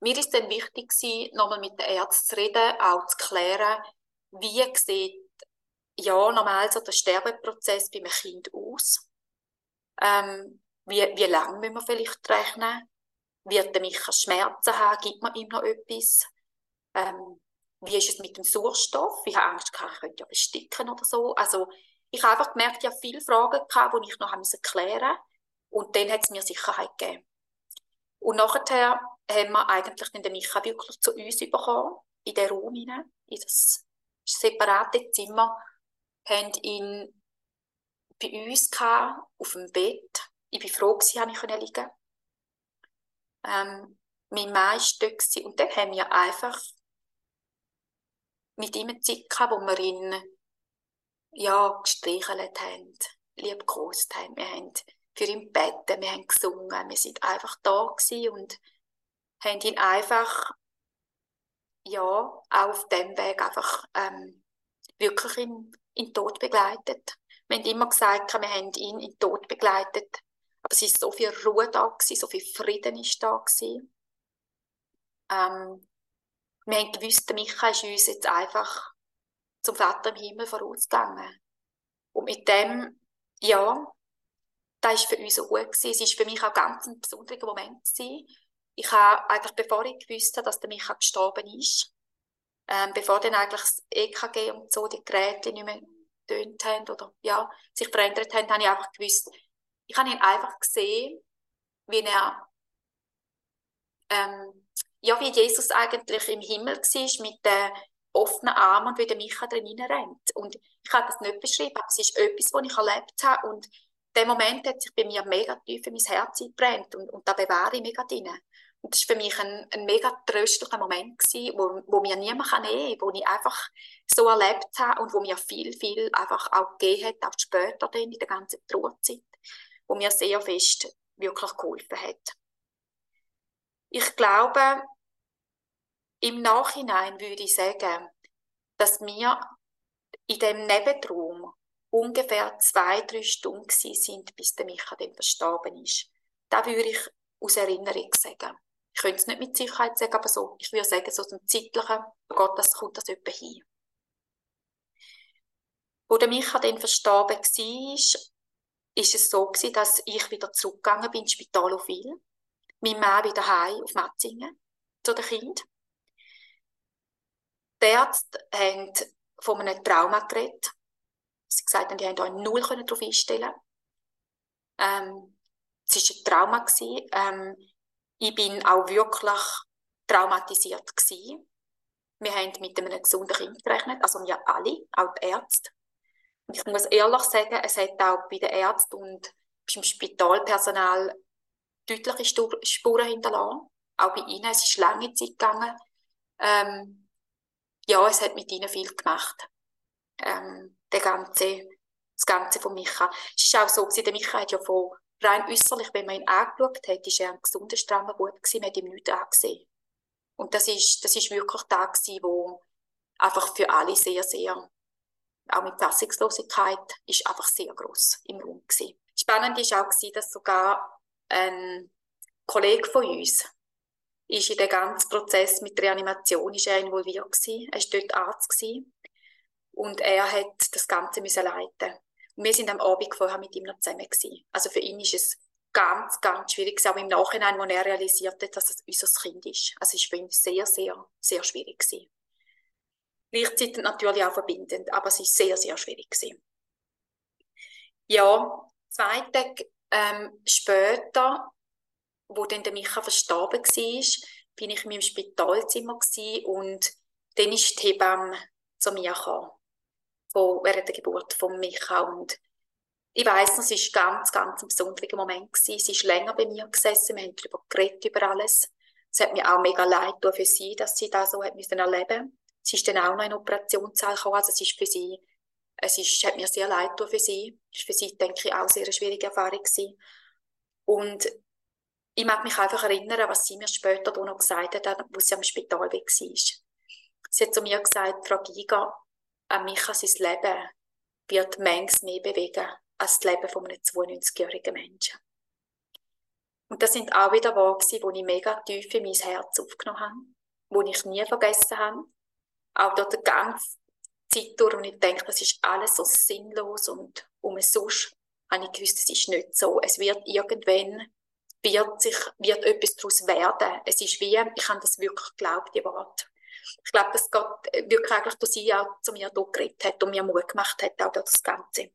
Mir ist dann wichtig gewesen, nochmal mit den Ärzten zu reden, auch zu klären, wie sieht ja normal so der Sterbeprozess bei einem Kind aus. Ähm, wie, wie lange müssen wir vielleicht rechnen? Wird der Micha Schmerzen haben? Gibt man ihm noch etwas? Ähm, wie ist es mit dem Sauerstoff? Ich habe Angst, ich könnte ja besticken oder so. Also, ich habe einfach gemerkt, ich habe viele Fragen gehabt, die ich noch klären musste. Und dann hat es mir Sicherheit gegeben. Und nachher haben wir eigentlich den Micha wirklich zu uns bekommen, in den Raum hinein, in das separate Zimmer, haben ihn bei uns gehabt, auf dem Bett. Ich war froh, dass ich liegen konnte. Ähm, mein Mann war und dann haben wir einfach mit ihm eine Zeit gehabt, wo wir ihn ja, gestreichelt haben, liebgekost haben. Wir haben für ihn beten, wir haben gesungen, wir sind einfach da gewesen und haben ihn einfach ja, auch auf dem Weg einfach ähm, wirklich in, in den Tod begleitet. Wir haben immer gesagt, wir haben ihn in den Tod begleitet, aber es ist so viel Ruhe da gewesen, so viel Frieden ist da gewesen. Ähm, wir haben gewusst, der Micha ist uns jetzt einfach zum Vater im Himmel vorausgegangen. Und mit dem, ja, das war für uns so gut. Gewesen. Es war für mich auch ganz ein besonderer Moment. Gewesen. Ich habe eigentlich, bevor ich gewusst habe, dass der Micha gestorben ist, ähm, bevor dann eigentlich das EKG und so die Geräte nicht mehr getönt haben oder ja, sich verändert haben, habe ich einfach gewusst, ich habe ihn einfach gesehen, wie er ähm, ja, wie Jesus eigentlich im Himmel war, mit den offenen Armen und wie der Micha drin rennt. Und ich habe das nicht beschrieben, aber es ist etwas, was ich erlebt habe und der Moment hat sich bei mir mega tief in mein Herz eingebrannt und, und da bewahre ich mega drin. Das war für mich ein, ein mega tröstlicher Moment, gewesen, wo, wo mir niemand kann nehmen kann, wo ich einfach so erlebt habe und wo mir viel, viel einfach auch gegeben hat, auch später dann in der ganzen Trauerzeit, wo mir sehr fest wirklich geholfen hat. Ich glaube, im Nachhinein würde ich sagen, dass wir in dem Nebenraum ungefähr zwei, drei Stunden sind, bis der Micha dann verstorben ist. Da würde ich aus Erinnerung sagen. Ich könnte es nicht mit Sicherheit sagen, aber so, ich würde sagen, so aus dem Zeitlichen Gott, das kommt das etwa hin. Wo der Micha dann verstorben war, ist es so gewesen, dass ich wieder zurückgegangen bin ins Spital auf Wil. Mein Mann wieder heim auf Matzingen zu den Kindern. Die Ärzte haben von einem Trauma geredet. Sie gesagt haben, die haben da null darauf einstellen ähm, Es war ein Trauma. Ähm, ich bin auch wirklich traumatisiert. Gewesen. Wir haben mit einem gesunden Kind gerechnet, also wir alle, auch die Ärzte. Und ich muss ehrlich sagen, es hat auch bei den Ärzten und beim Spitalpersonal deutliche Spuren hinterlassen. Auch bei ihnen, es ist lange Zeit gegangen. Ähm, ja, es hat mit ihnen viel gemacht. Ähm, der ganze, das Ganze von Micha. Es war auch so, der Micha hat ja von rein äußerlich, wenn man ihn angeschaut hat, ist er ein gesunder, strammer Bub gewesen, man hat ihm nichts angesehen. Und das ist, das ist wirklich da gewesen, wo einfach für alle sehr, sehr, auch mit Fassungslosigkeit, ist einfach sehr groß im Raum gewesen. Spannend ist auch gewesen, dass sogar ein Kollege von uns, ist in den ganzen Prozess mit Reanimation ist er involviert gewesen. Er war dort Arzt gewesen. Und er hat das Ganze müssen leiten. Wir sind am Abend vorher mit ihm noch zusammen gewesen. Also für ihn ist es ganz, ganz schwierig auch im Nachhinein, wo er realisiert hat, dass es unser Kind ist. Also es war für ihn sehr, sehr, sehr schwierig gewesen. Gleichzeitig natürlich auch verbindend, aber es ist sehr, sehr schwierig gewesen. Ja, zwei Tage ähm, später wo dann der Micha verstorben war, bin ich in meinem Spitalzimmer und dann ist die Hebamme zu mir gekommen, von, während der Geburt von Micha und ich noch, es war ganz, ganz ein besonderer Moment. Gewesen. Sie ist länger bei mir gesessen, wir haben darüber geredet, über alles. Es hat mir auch mega leid für sie, dass sie das so hat müssen erleben Sie ist dann auch noch in Operationssaal gekommen, also es ist für sie, es ist, hat mir sehr leid für sie. Es war für sie, denke ich, auch sehr eine schwierige Erfahrung gewesen. Und ich mag mich einfach erinnern, was sie mir später noch gesagt hat, wo sie am Spital war. Sie hat zu mir gesagt, Frau Giga, an mich sein Leben wird manches mehr bewegen als das Leben von einem 92-jährigen Menschen. Und das sind auch wieder Worte, die ich mega tief in mein Herz aufgenommen habe, die ich nie vergessen habe. Auch dort die ganze Zeit durch, und ich denke, das ist alles so sinnlos und um es sonst habe ich gewusst, es ist nicht so. Es wird irgendwann, wird sich, wird etwas daraus werden. Es ist wie, ich habe das wirklich geglaubt, die Worte. Ich glaube, dass Gott wirklich eigentlich durch sie auch zu mir geredet hat und mir Mut gemacht hat, auch durch das Ganze.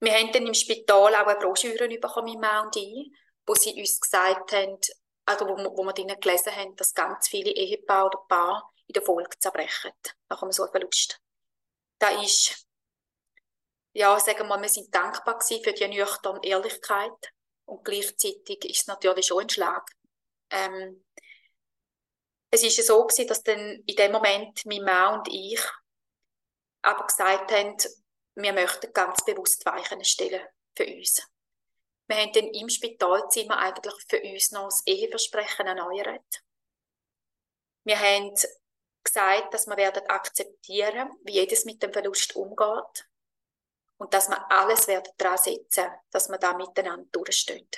Wir haben dann im Spital auch eine Broschüre bekommen, und ich, wo sie uns gesagt haben, also wo, wo wir drinnen gelesen haben, dass ganz viele Ehepaare oder Paare in der Folge zerbrechen, nach einem so Verlust. Da ist, ja, sagen wir mal, wir sind dankbar für die nüchterne Ehrlichkeit und gleichzeitig ist es natürlich schon ein Schlag. Ähm, es ist ja so gewesen, dass dann in dem Moment mein Mann und ich aber gesagt haben, wir möchten ganz bewusst Weichen stellen für uns. Wir haben dann im Spitalzimmer eigentlich für uns noch das Eheversprechen erneuert. Wir haben gesagt, dass wir werden akzeptieren, wie jedes mit dem Verlust umgeht und dass wir alles werden daran setzen, dass wir da miteinander durchstehen.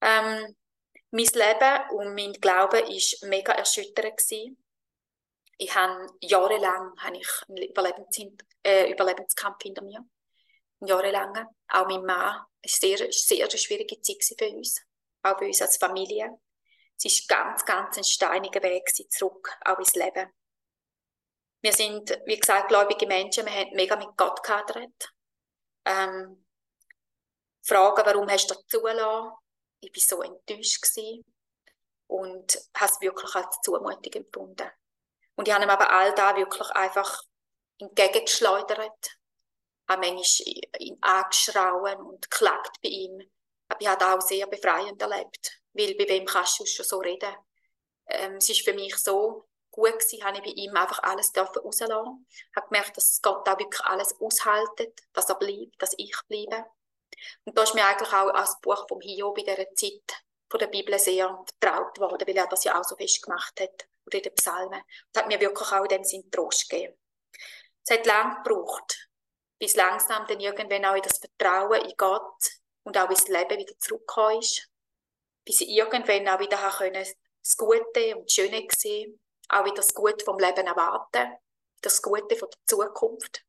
Ähm, mein Leben und mein Glaube war mega erschütternd. Gewesen ich habe jahrelang habe ich einen Überlebens äh, Überlebenskampf hinter mir. Jahrelang. Auch mein Mann. Es war eine sehr, sehr schwierige Zeit für uns. Auch für uns als Familie. Es war ganz, ganz ein steiniger Weg zurück, auch ins Leben. Wir sind, wie gesagt, gläubige Menschen. Wir haben mega mit Gott gehadert. Ähm, Fragen, warum hast du das zugelassen? Ich war so enttäuscht gewesen und habe es wirklich als Zumutung empfunden. Und ich habe ihm aber all da wirklich einfach entgegengeschleudert. Habe manchmal ihn angeschrauen und geklagt bei ihm. Aber ich habe auch sehr befreiend erlebt. Weil bei wem kannst du schon so reden? Ähm, es ist für mich so gut gewesen, habe ich bei ihm einfach alles rauslassen Ich habe gemerkt, dass Gott auch wirklich alles aushaltet, dass er bleibt, dass ich bleibe. Und da ist mir eigentlich auch als Buch vom Hiob in dieser Zeit von der Bibel sehr vertraut worden, weil er das ja auch so fest gemacht hat oder in den Psalmen. Das hat mir wirklich auch in dem Sinn Trost gegeben. Es hat lange gebraucht, bis langsam dann irgendwann auch in das Vertrauen in Gott und auch ins Leben wieder zurückgekommen ist. Bis ich irgendwann auch wieder können, das Gute und das Schöne sehen, auch wieder das Gute vom Leben erwarten, das Gute von der Zukunft.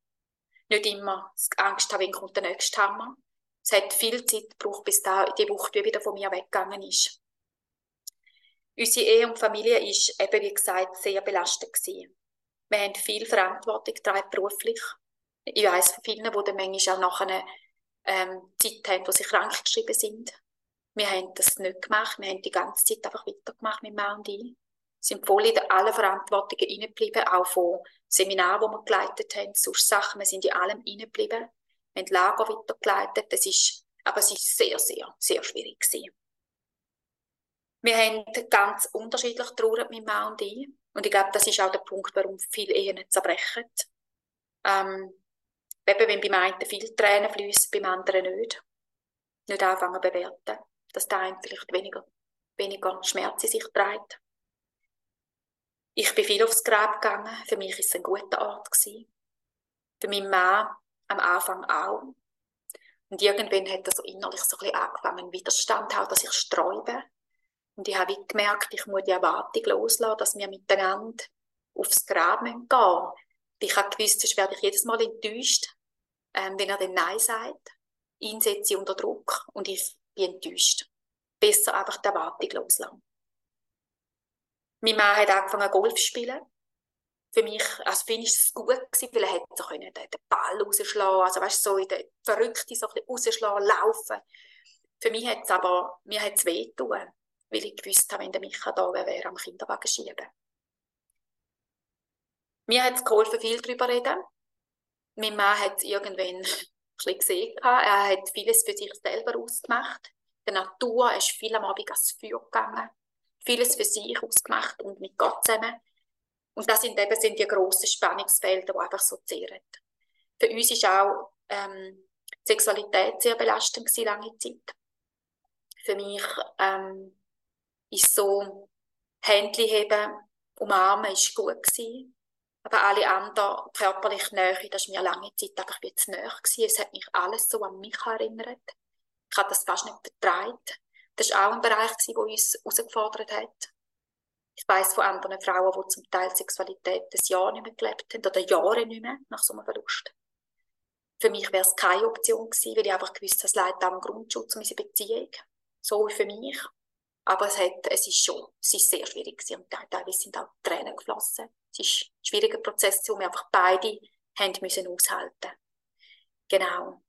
Nicht immer Angst haben, wenn kommt der nächste Hammer. Es hat viel Zeit gebraucht, bis da die Wucht wieder von mir weggegangen ist. Unsere Ehe und Familie war eben, wie gesagt, sehr belastet. Gewesen. Wir haben viel Verantwortung getragen, beruflich. Ich weiss von vielen, die dann manchmal auch nach einer ähm, Zeit haben, wo sie krank geschrieben sind. Wir haben das nicht gemacht. Wir haben die ganze Zeit einfach weitergemacht mit Mann und ich. Sind voll in alle Verantwortungen reingeblieben, auch von Seminaren, die wir geleitet haben, sonst Sachen. Wir sind in allem reingeblieben. Haben Lager weitergeleitet. Das ist, aber es war sehr, sehr, sehr schwierig gewesen. Wir haben ganz unterschiedlich getrauert, mein Mann und ich. Und ich glaube, das ist auch der Punkt, warum viele Ehen zerbrechen. Ähm, eben, wenn beim einen viele Tränen fließen, beim anderen nicht. Nicht anfangen zu bewerten, dass der eine vielleicht weniger, weniger Schmerz in sich trägt. Ich bin viel aufs Grab gegangen. Für mich war es ein guter Ort. Gewesen. Für meinen Mann am Anfang auch. Und irgendwann hat er so innerlich so ein bisschen angefangen, Widerstand haben, dass ich sträube. Und ich habe gemerkt, ich muss die Erwartung loslassen, dass wir miteinander aufs Grab gehen müssen. Ich habe gewusst, sonst werde ich jedes Mal enttäuscht, ähm, wenn er dann Nein sagt. Ihn setze ich unter Druck und ich bin enttäuscht. Besser einfach die Erwartung loslassen. Mein Mann hat angefangen Golf zu spielen. Für mich, also für war es gut gewesen, weil er hätte so den Ball rausschlagen, also weißt so in der Verrückte so rausschlagen, laufen. Für mich hat es aber, mir hat es wehgetan weil ich gewusst habe, wenn der Micha da wäre, am Kinderwagen schieben. Mir hat es geholfen, viel darüber zu reden. Mein Mann hat es irgendwann ein bisschen gesehen. Er hat vieles für sich selber ausgemacht. Die Natur ist viel am Abend ans Feuer gegangen. Vieles für sich ausgemacht und mit Gott zusammen. Und das sind eben sind die grossen Spannungsfelder, die einfach so zehren. Für uns ist auch ähm, Sexualität sehr belastend gewesen, lange Zeit. Für mich ähm, ist so Händchen heben, umarmen, ist gut gewesen. Aber alle anderen körperlich Nähe, das war mir lange Zeit einfach wie zu nahe gewesen. Es hat mich alles so an mich erinnert. Ich habe das fast nicht vertragen. Das war auch ein Bereich, der uns herausgefordert hat. Ich weiss von anderen Frauen, die zum Teil Sexualität ein Jahr nicht mehr gelebt haben oder Jahre nicht mehr nach so einem Verlust. Für mich wäre es keine Option gewesen, weil ich einfach gewusst habe, es leidet am Grundschutz um Beziehung. So wie für mich. Aber es, hat, es ist schon, es ist sehr schwierig gewesen und teilweise sind auch Tränen geflossen. Es ist ein schwieriger Prozess, wo wir einfach beide haben müssen aushalten. Genau.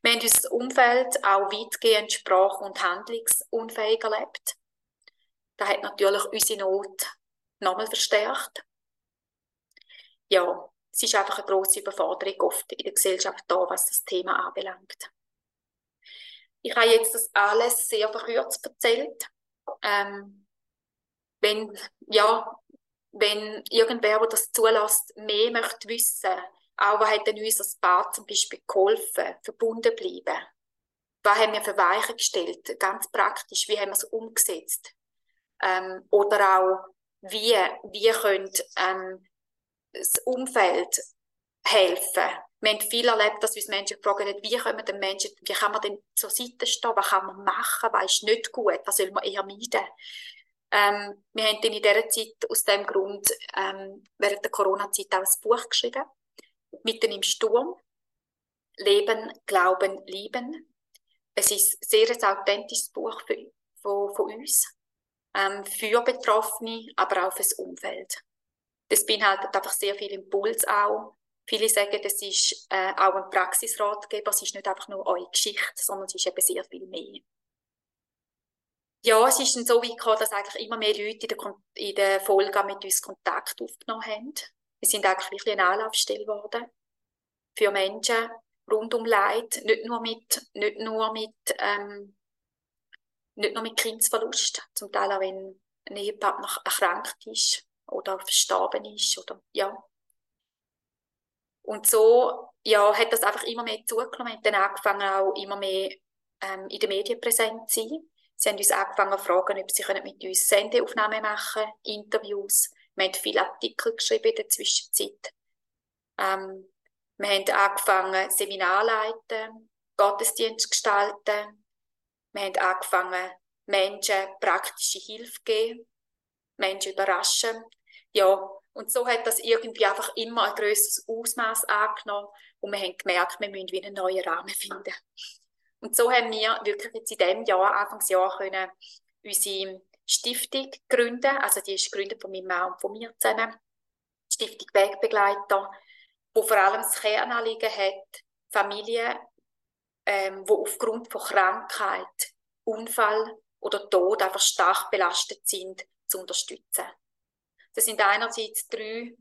Wir haben unser Umfeld auch weitgehend sprach- und handlungsunfähig erlebt. Das hat natürlich unsere Not nochmal verstärkt. Ja, es ist einfach eine grosse Überforderung oft in der Gesellschaft da, was das Thema anbelangt. Ich habe jetzt das alles sehr verkürzt erzählt. Ähm, wenn, ja, wenn irgendwer, der das zulässt, mehr möchte wissen, auch was hat denn uns als Paar zum Beispiel geholfen, verbunden bleiben? Was haben wir für Weichen gestellt? Ganz praktisch, wie haben wir es umgesetzt? Ähm, oder auch, wie, wie könnte ähm, das Umfeld helfen? Wir haben viel erlebt, dass uns Menschen gefragt haben, wie können den Menschen, wie kann man denn zur Seite stehen, was kann man machen, was ist nicht gut, was soll man eher meiden. Ähm, wir haben dann in dieser Zeit aus dem Grund ähm, während der Corona-Zeit auch ein Buch geschrieben, «Mitten im Sturm», «Leben, Glauben, Lieben». Es ist ein sehr authentisches Buch für, von, von uns, ähm, für Betroffene, aber auch für das Umfeld. Das beinhaltet einfach sehr viel Impuls auch, Viele sagen, das ist äh, auch ein Praxisratgeber, es ist nicht einfach nur eure Geschichte, sondern es ist eben sehr viel mehr. Ja, es ist dann so weit gekommen, dass eigentlich immer mehr Leute in der, in der Folge mit uns Kontakt aufgenommen haben. Wir sind eigentlich wirklich eine Anlaufstelle geworden für Menschen rund um Leid, nicht nur mit, nicht nur mit, ähm, nicht nur mit Kindsverlust, zum Teil auch wenn ein Ehepartner erkrankt ist oder verstorben ist oder ja, und so ja, hat das einfach immer mehr zugenommen. Wir haben dann angefangen, auch immer mehr ähm, in den Medien präsent zu sein. Sie haben uns angefangen zu fragen, ob sie mit uns Sendeaufnahmen machen können, Interviews. Wir haben viele Artikel geschrieben in der Zwischenzeit. Ähm, wir haben angefangen, Seminar leiten, Gottesdienst gestalten. Wir haben angefangen, Menschen praktische Hilfe zu geben, Menschen überraschen. Ja, und so hat das irgendwie einfach immer ein grösseres Ausmaß angenommen und wir haben gemerkt, wir müssen wieder einen neuen Rahmen finden. Und so haben wir wirklich jetzt in diesem Jahr, Anfangsjahr, können unsere Stiftung gründen. Also die ist gegründet von meinem Mann und von mir zusammen. Stiftung Wegbegleiter, wo vor allem das Kernanliegen hat, Familien, ähm, die aufgrund von Krankheit, Unfall oder Tod einfach stark belastet sind, zu unterstützen. Das sind einerseits drei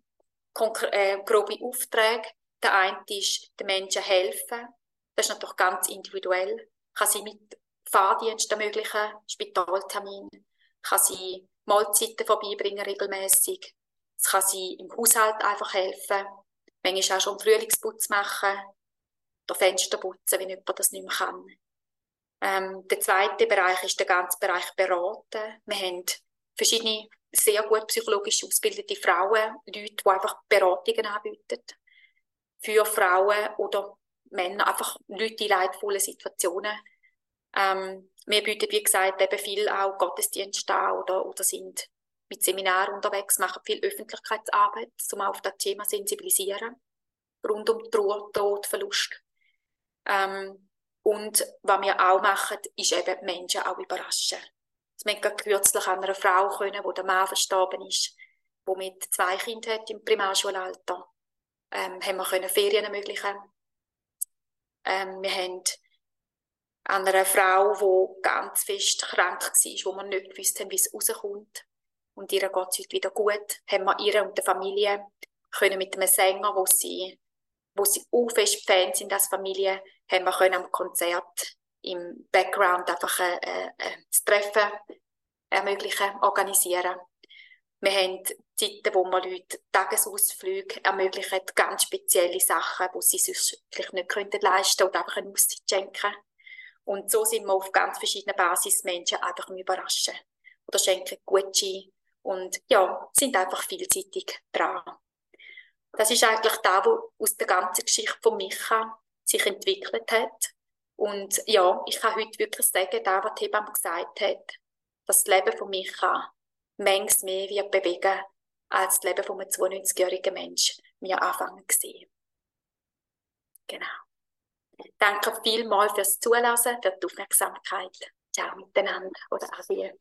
äh, grobe Aufträge. Der eine ist, den Menschen helfen. Das ist natürlich ganz individuell. Kann sie mit Fahrdienst ermöglichen, Spitaltermin. Kann sie Mahlzeiten vorbeibringen regelmäßig. Es kann sie im Haushalt einfach helfen. Manchmal auch schon Frühlingsputz machen. Oder Fenster putzen, wenn jemand das nicht mehr kann. Ähm, der zweite Bereich ist der ganze Bereich Beraten. Wir haben verschiedene sehr gut psychologisch ausgebildete Frauen, Leute, die einfach Beratungen anbieten für Frauen oder Männer, einfach Leute in leidvollen Situationen. Ähm, wir bieten, wie gesagt, eben viel auch Gottesdienste an oder, oder sind mit Seminaren unterwegs, machen viel Öffentlichkeitsarbeit, um auf das Thema sensibilisieren, rund um Trauer, Tod, Verlust. Ähm, und was wir auch machen, ist eben Menschen auch überraschen. Wir haben kürzlich an einer Frau können, wo der Mann verstorben ist, die mit zwei Kindern hat im Primarschulalter. Ähm, haben wir können Ferien ermöglichen. Ähm, wir haben an einer Frau, die ganz fest krank war, wo man nicht gewusst wie es rauskommt. Und ihr geht es heute wieder gut. Haben wir ihr und der Familie können mit einem Sänger, wo sie, wo sie auch fest Fans sind als Familie, haben wir können am Konzert im Background einfach ein, ein, ein Treffen ermöglichen, organisieren. Wir haben Zeiten, wo wir Leute Tagesausflüge ermöglichen, ganz spezielle Sachen, die sie sich vielleicht nicht könnten leisten oder einfach eine Auszeit schenken. Und so sind wir auf ganz verschiedenen Basis Menschen einfach überraschen. Oder schenken Gucci und ja, sind einfach vielseitig dran. Das ist eigentlich da, wo aus der ganzen Geschichte von Micha sich entwickelt hat. Und ja, ich kann heute wirklich sagen, da, was die Hebamme gesagt hat, dass das Leben von Micha manches mehr wird bewegen, als das Leben von einem 92-jährigen Menschen mir anfangen gesehen. Genau. Danke vielmals fürs Zulassen, für die Aufmerksamkeit. Ciao miteinander oder Adieu.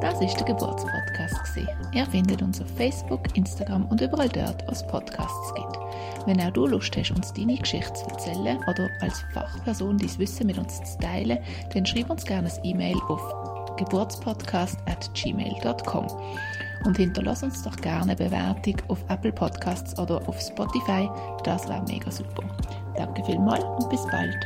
Das ist der Geburtspodcast. Ihr findet uns auf Facebook, Instagram und überall dort, wo es Podcasts gibt. Wenn auch du Lust hast, uns deine Geschichte zu erzählen oder als Fachperson dein Wissen mit uns zu teilen, dann schreib uns gerne ein E-Mail auf geburtspodcast.gmail.com und hinterlass uns doch gerne eine Bewertung auf Apple Podcasts oder auf Spotify. Das wäre mega super. Danke vielmals und bis bald.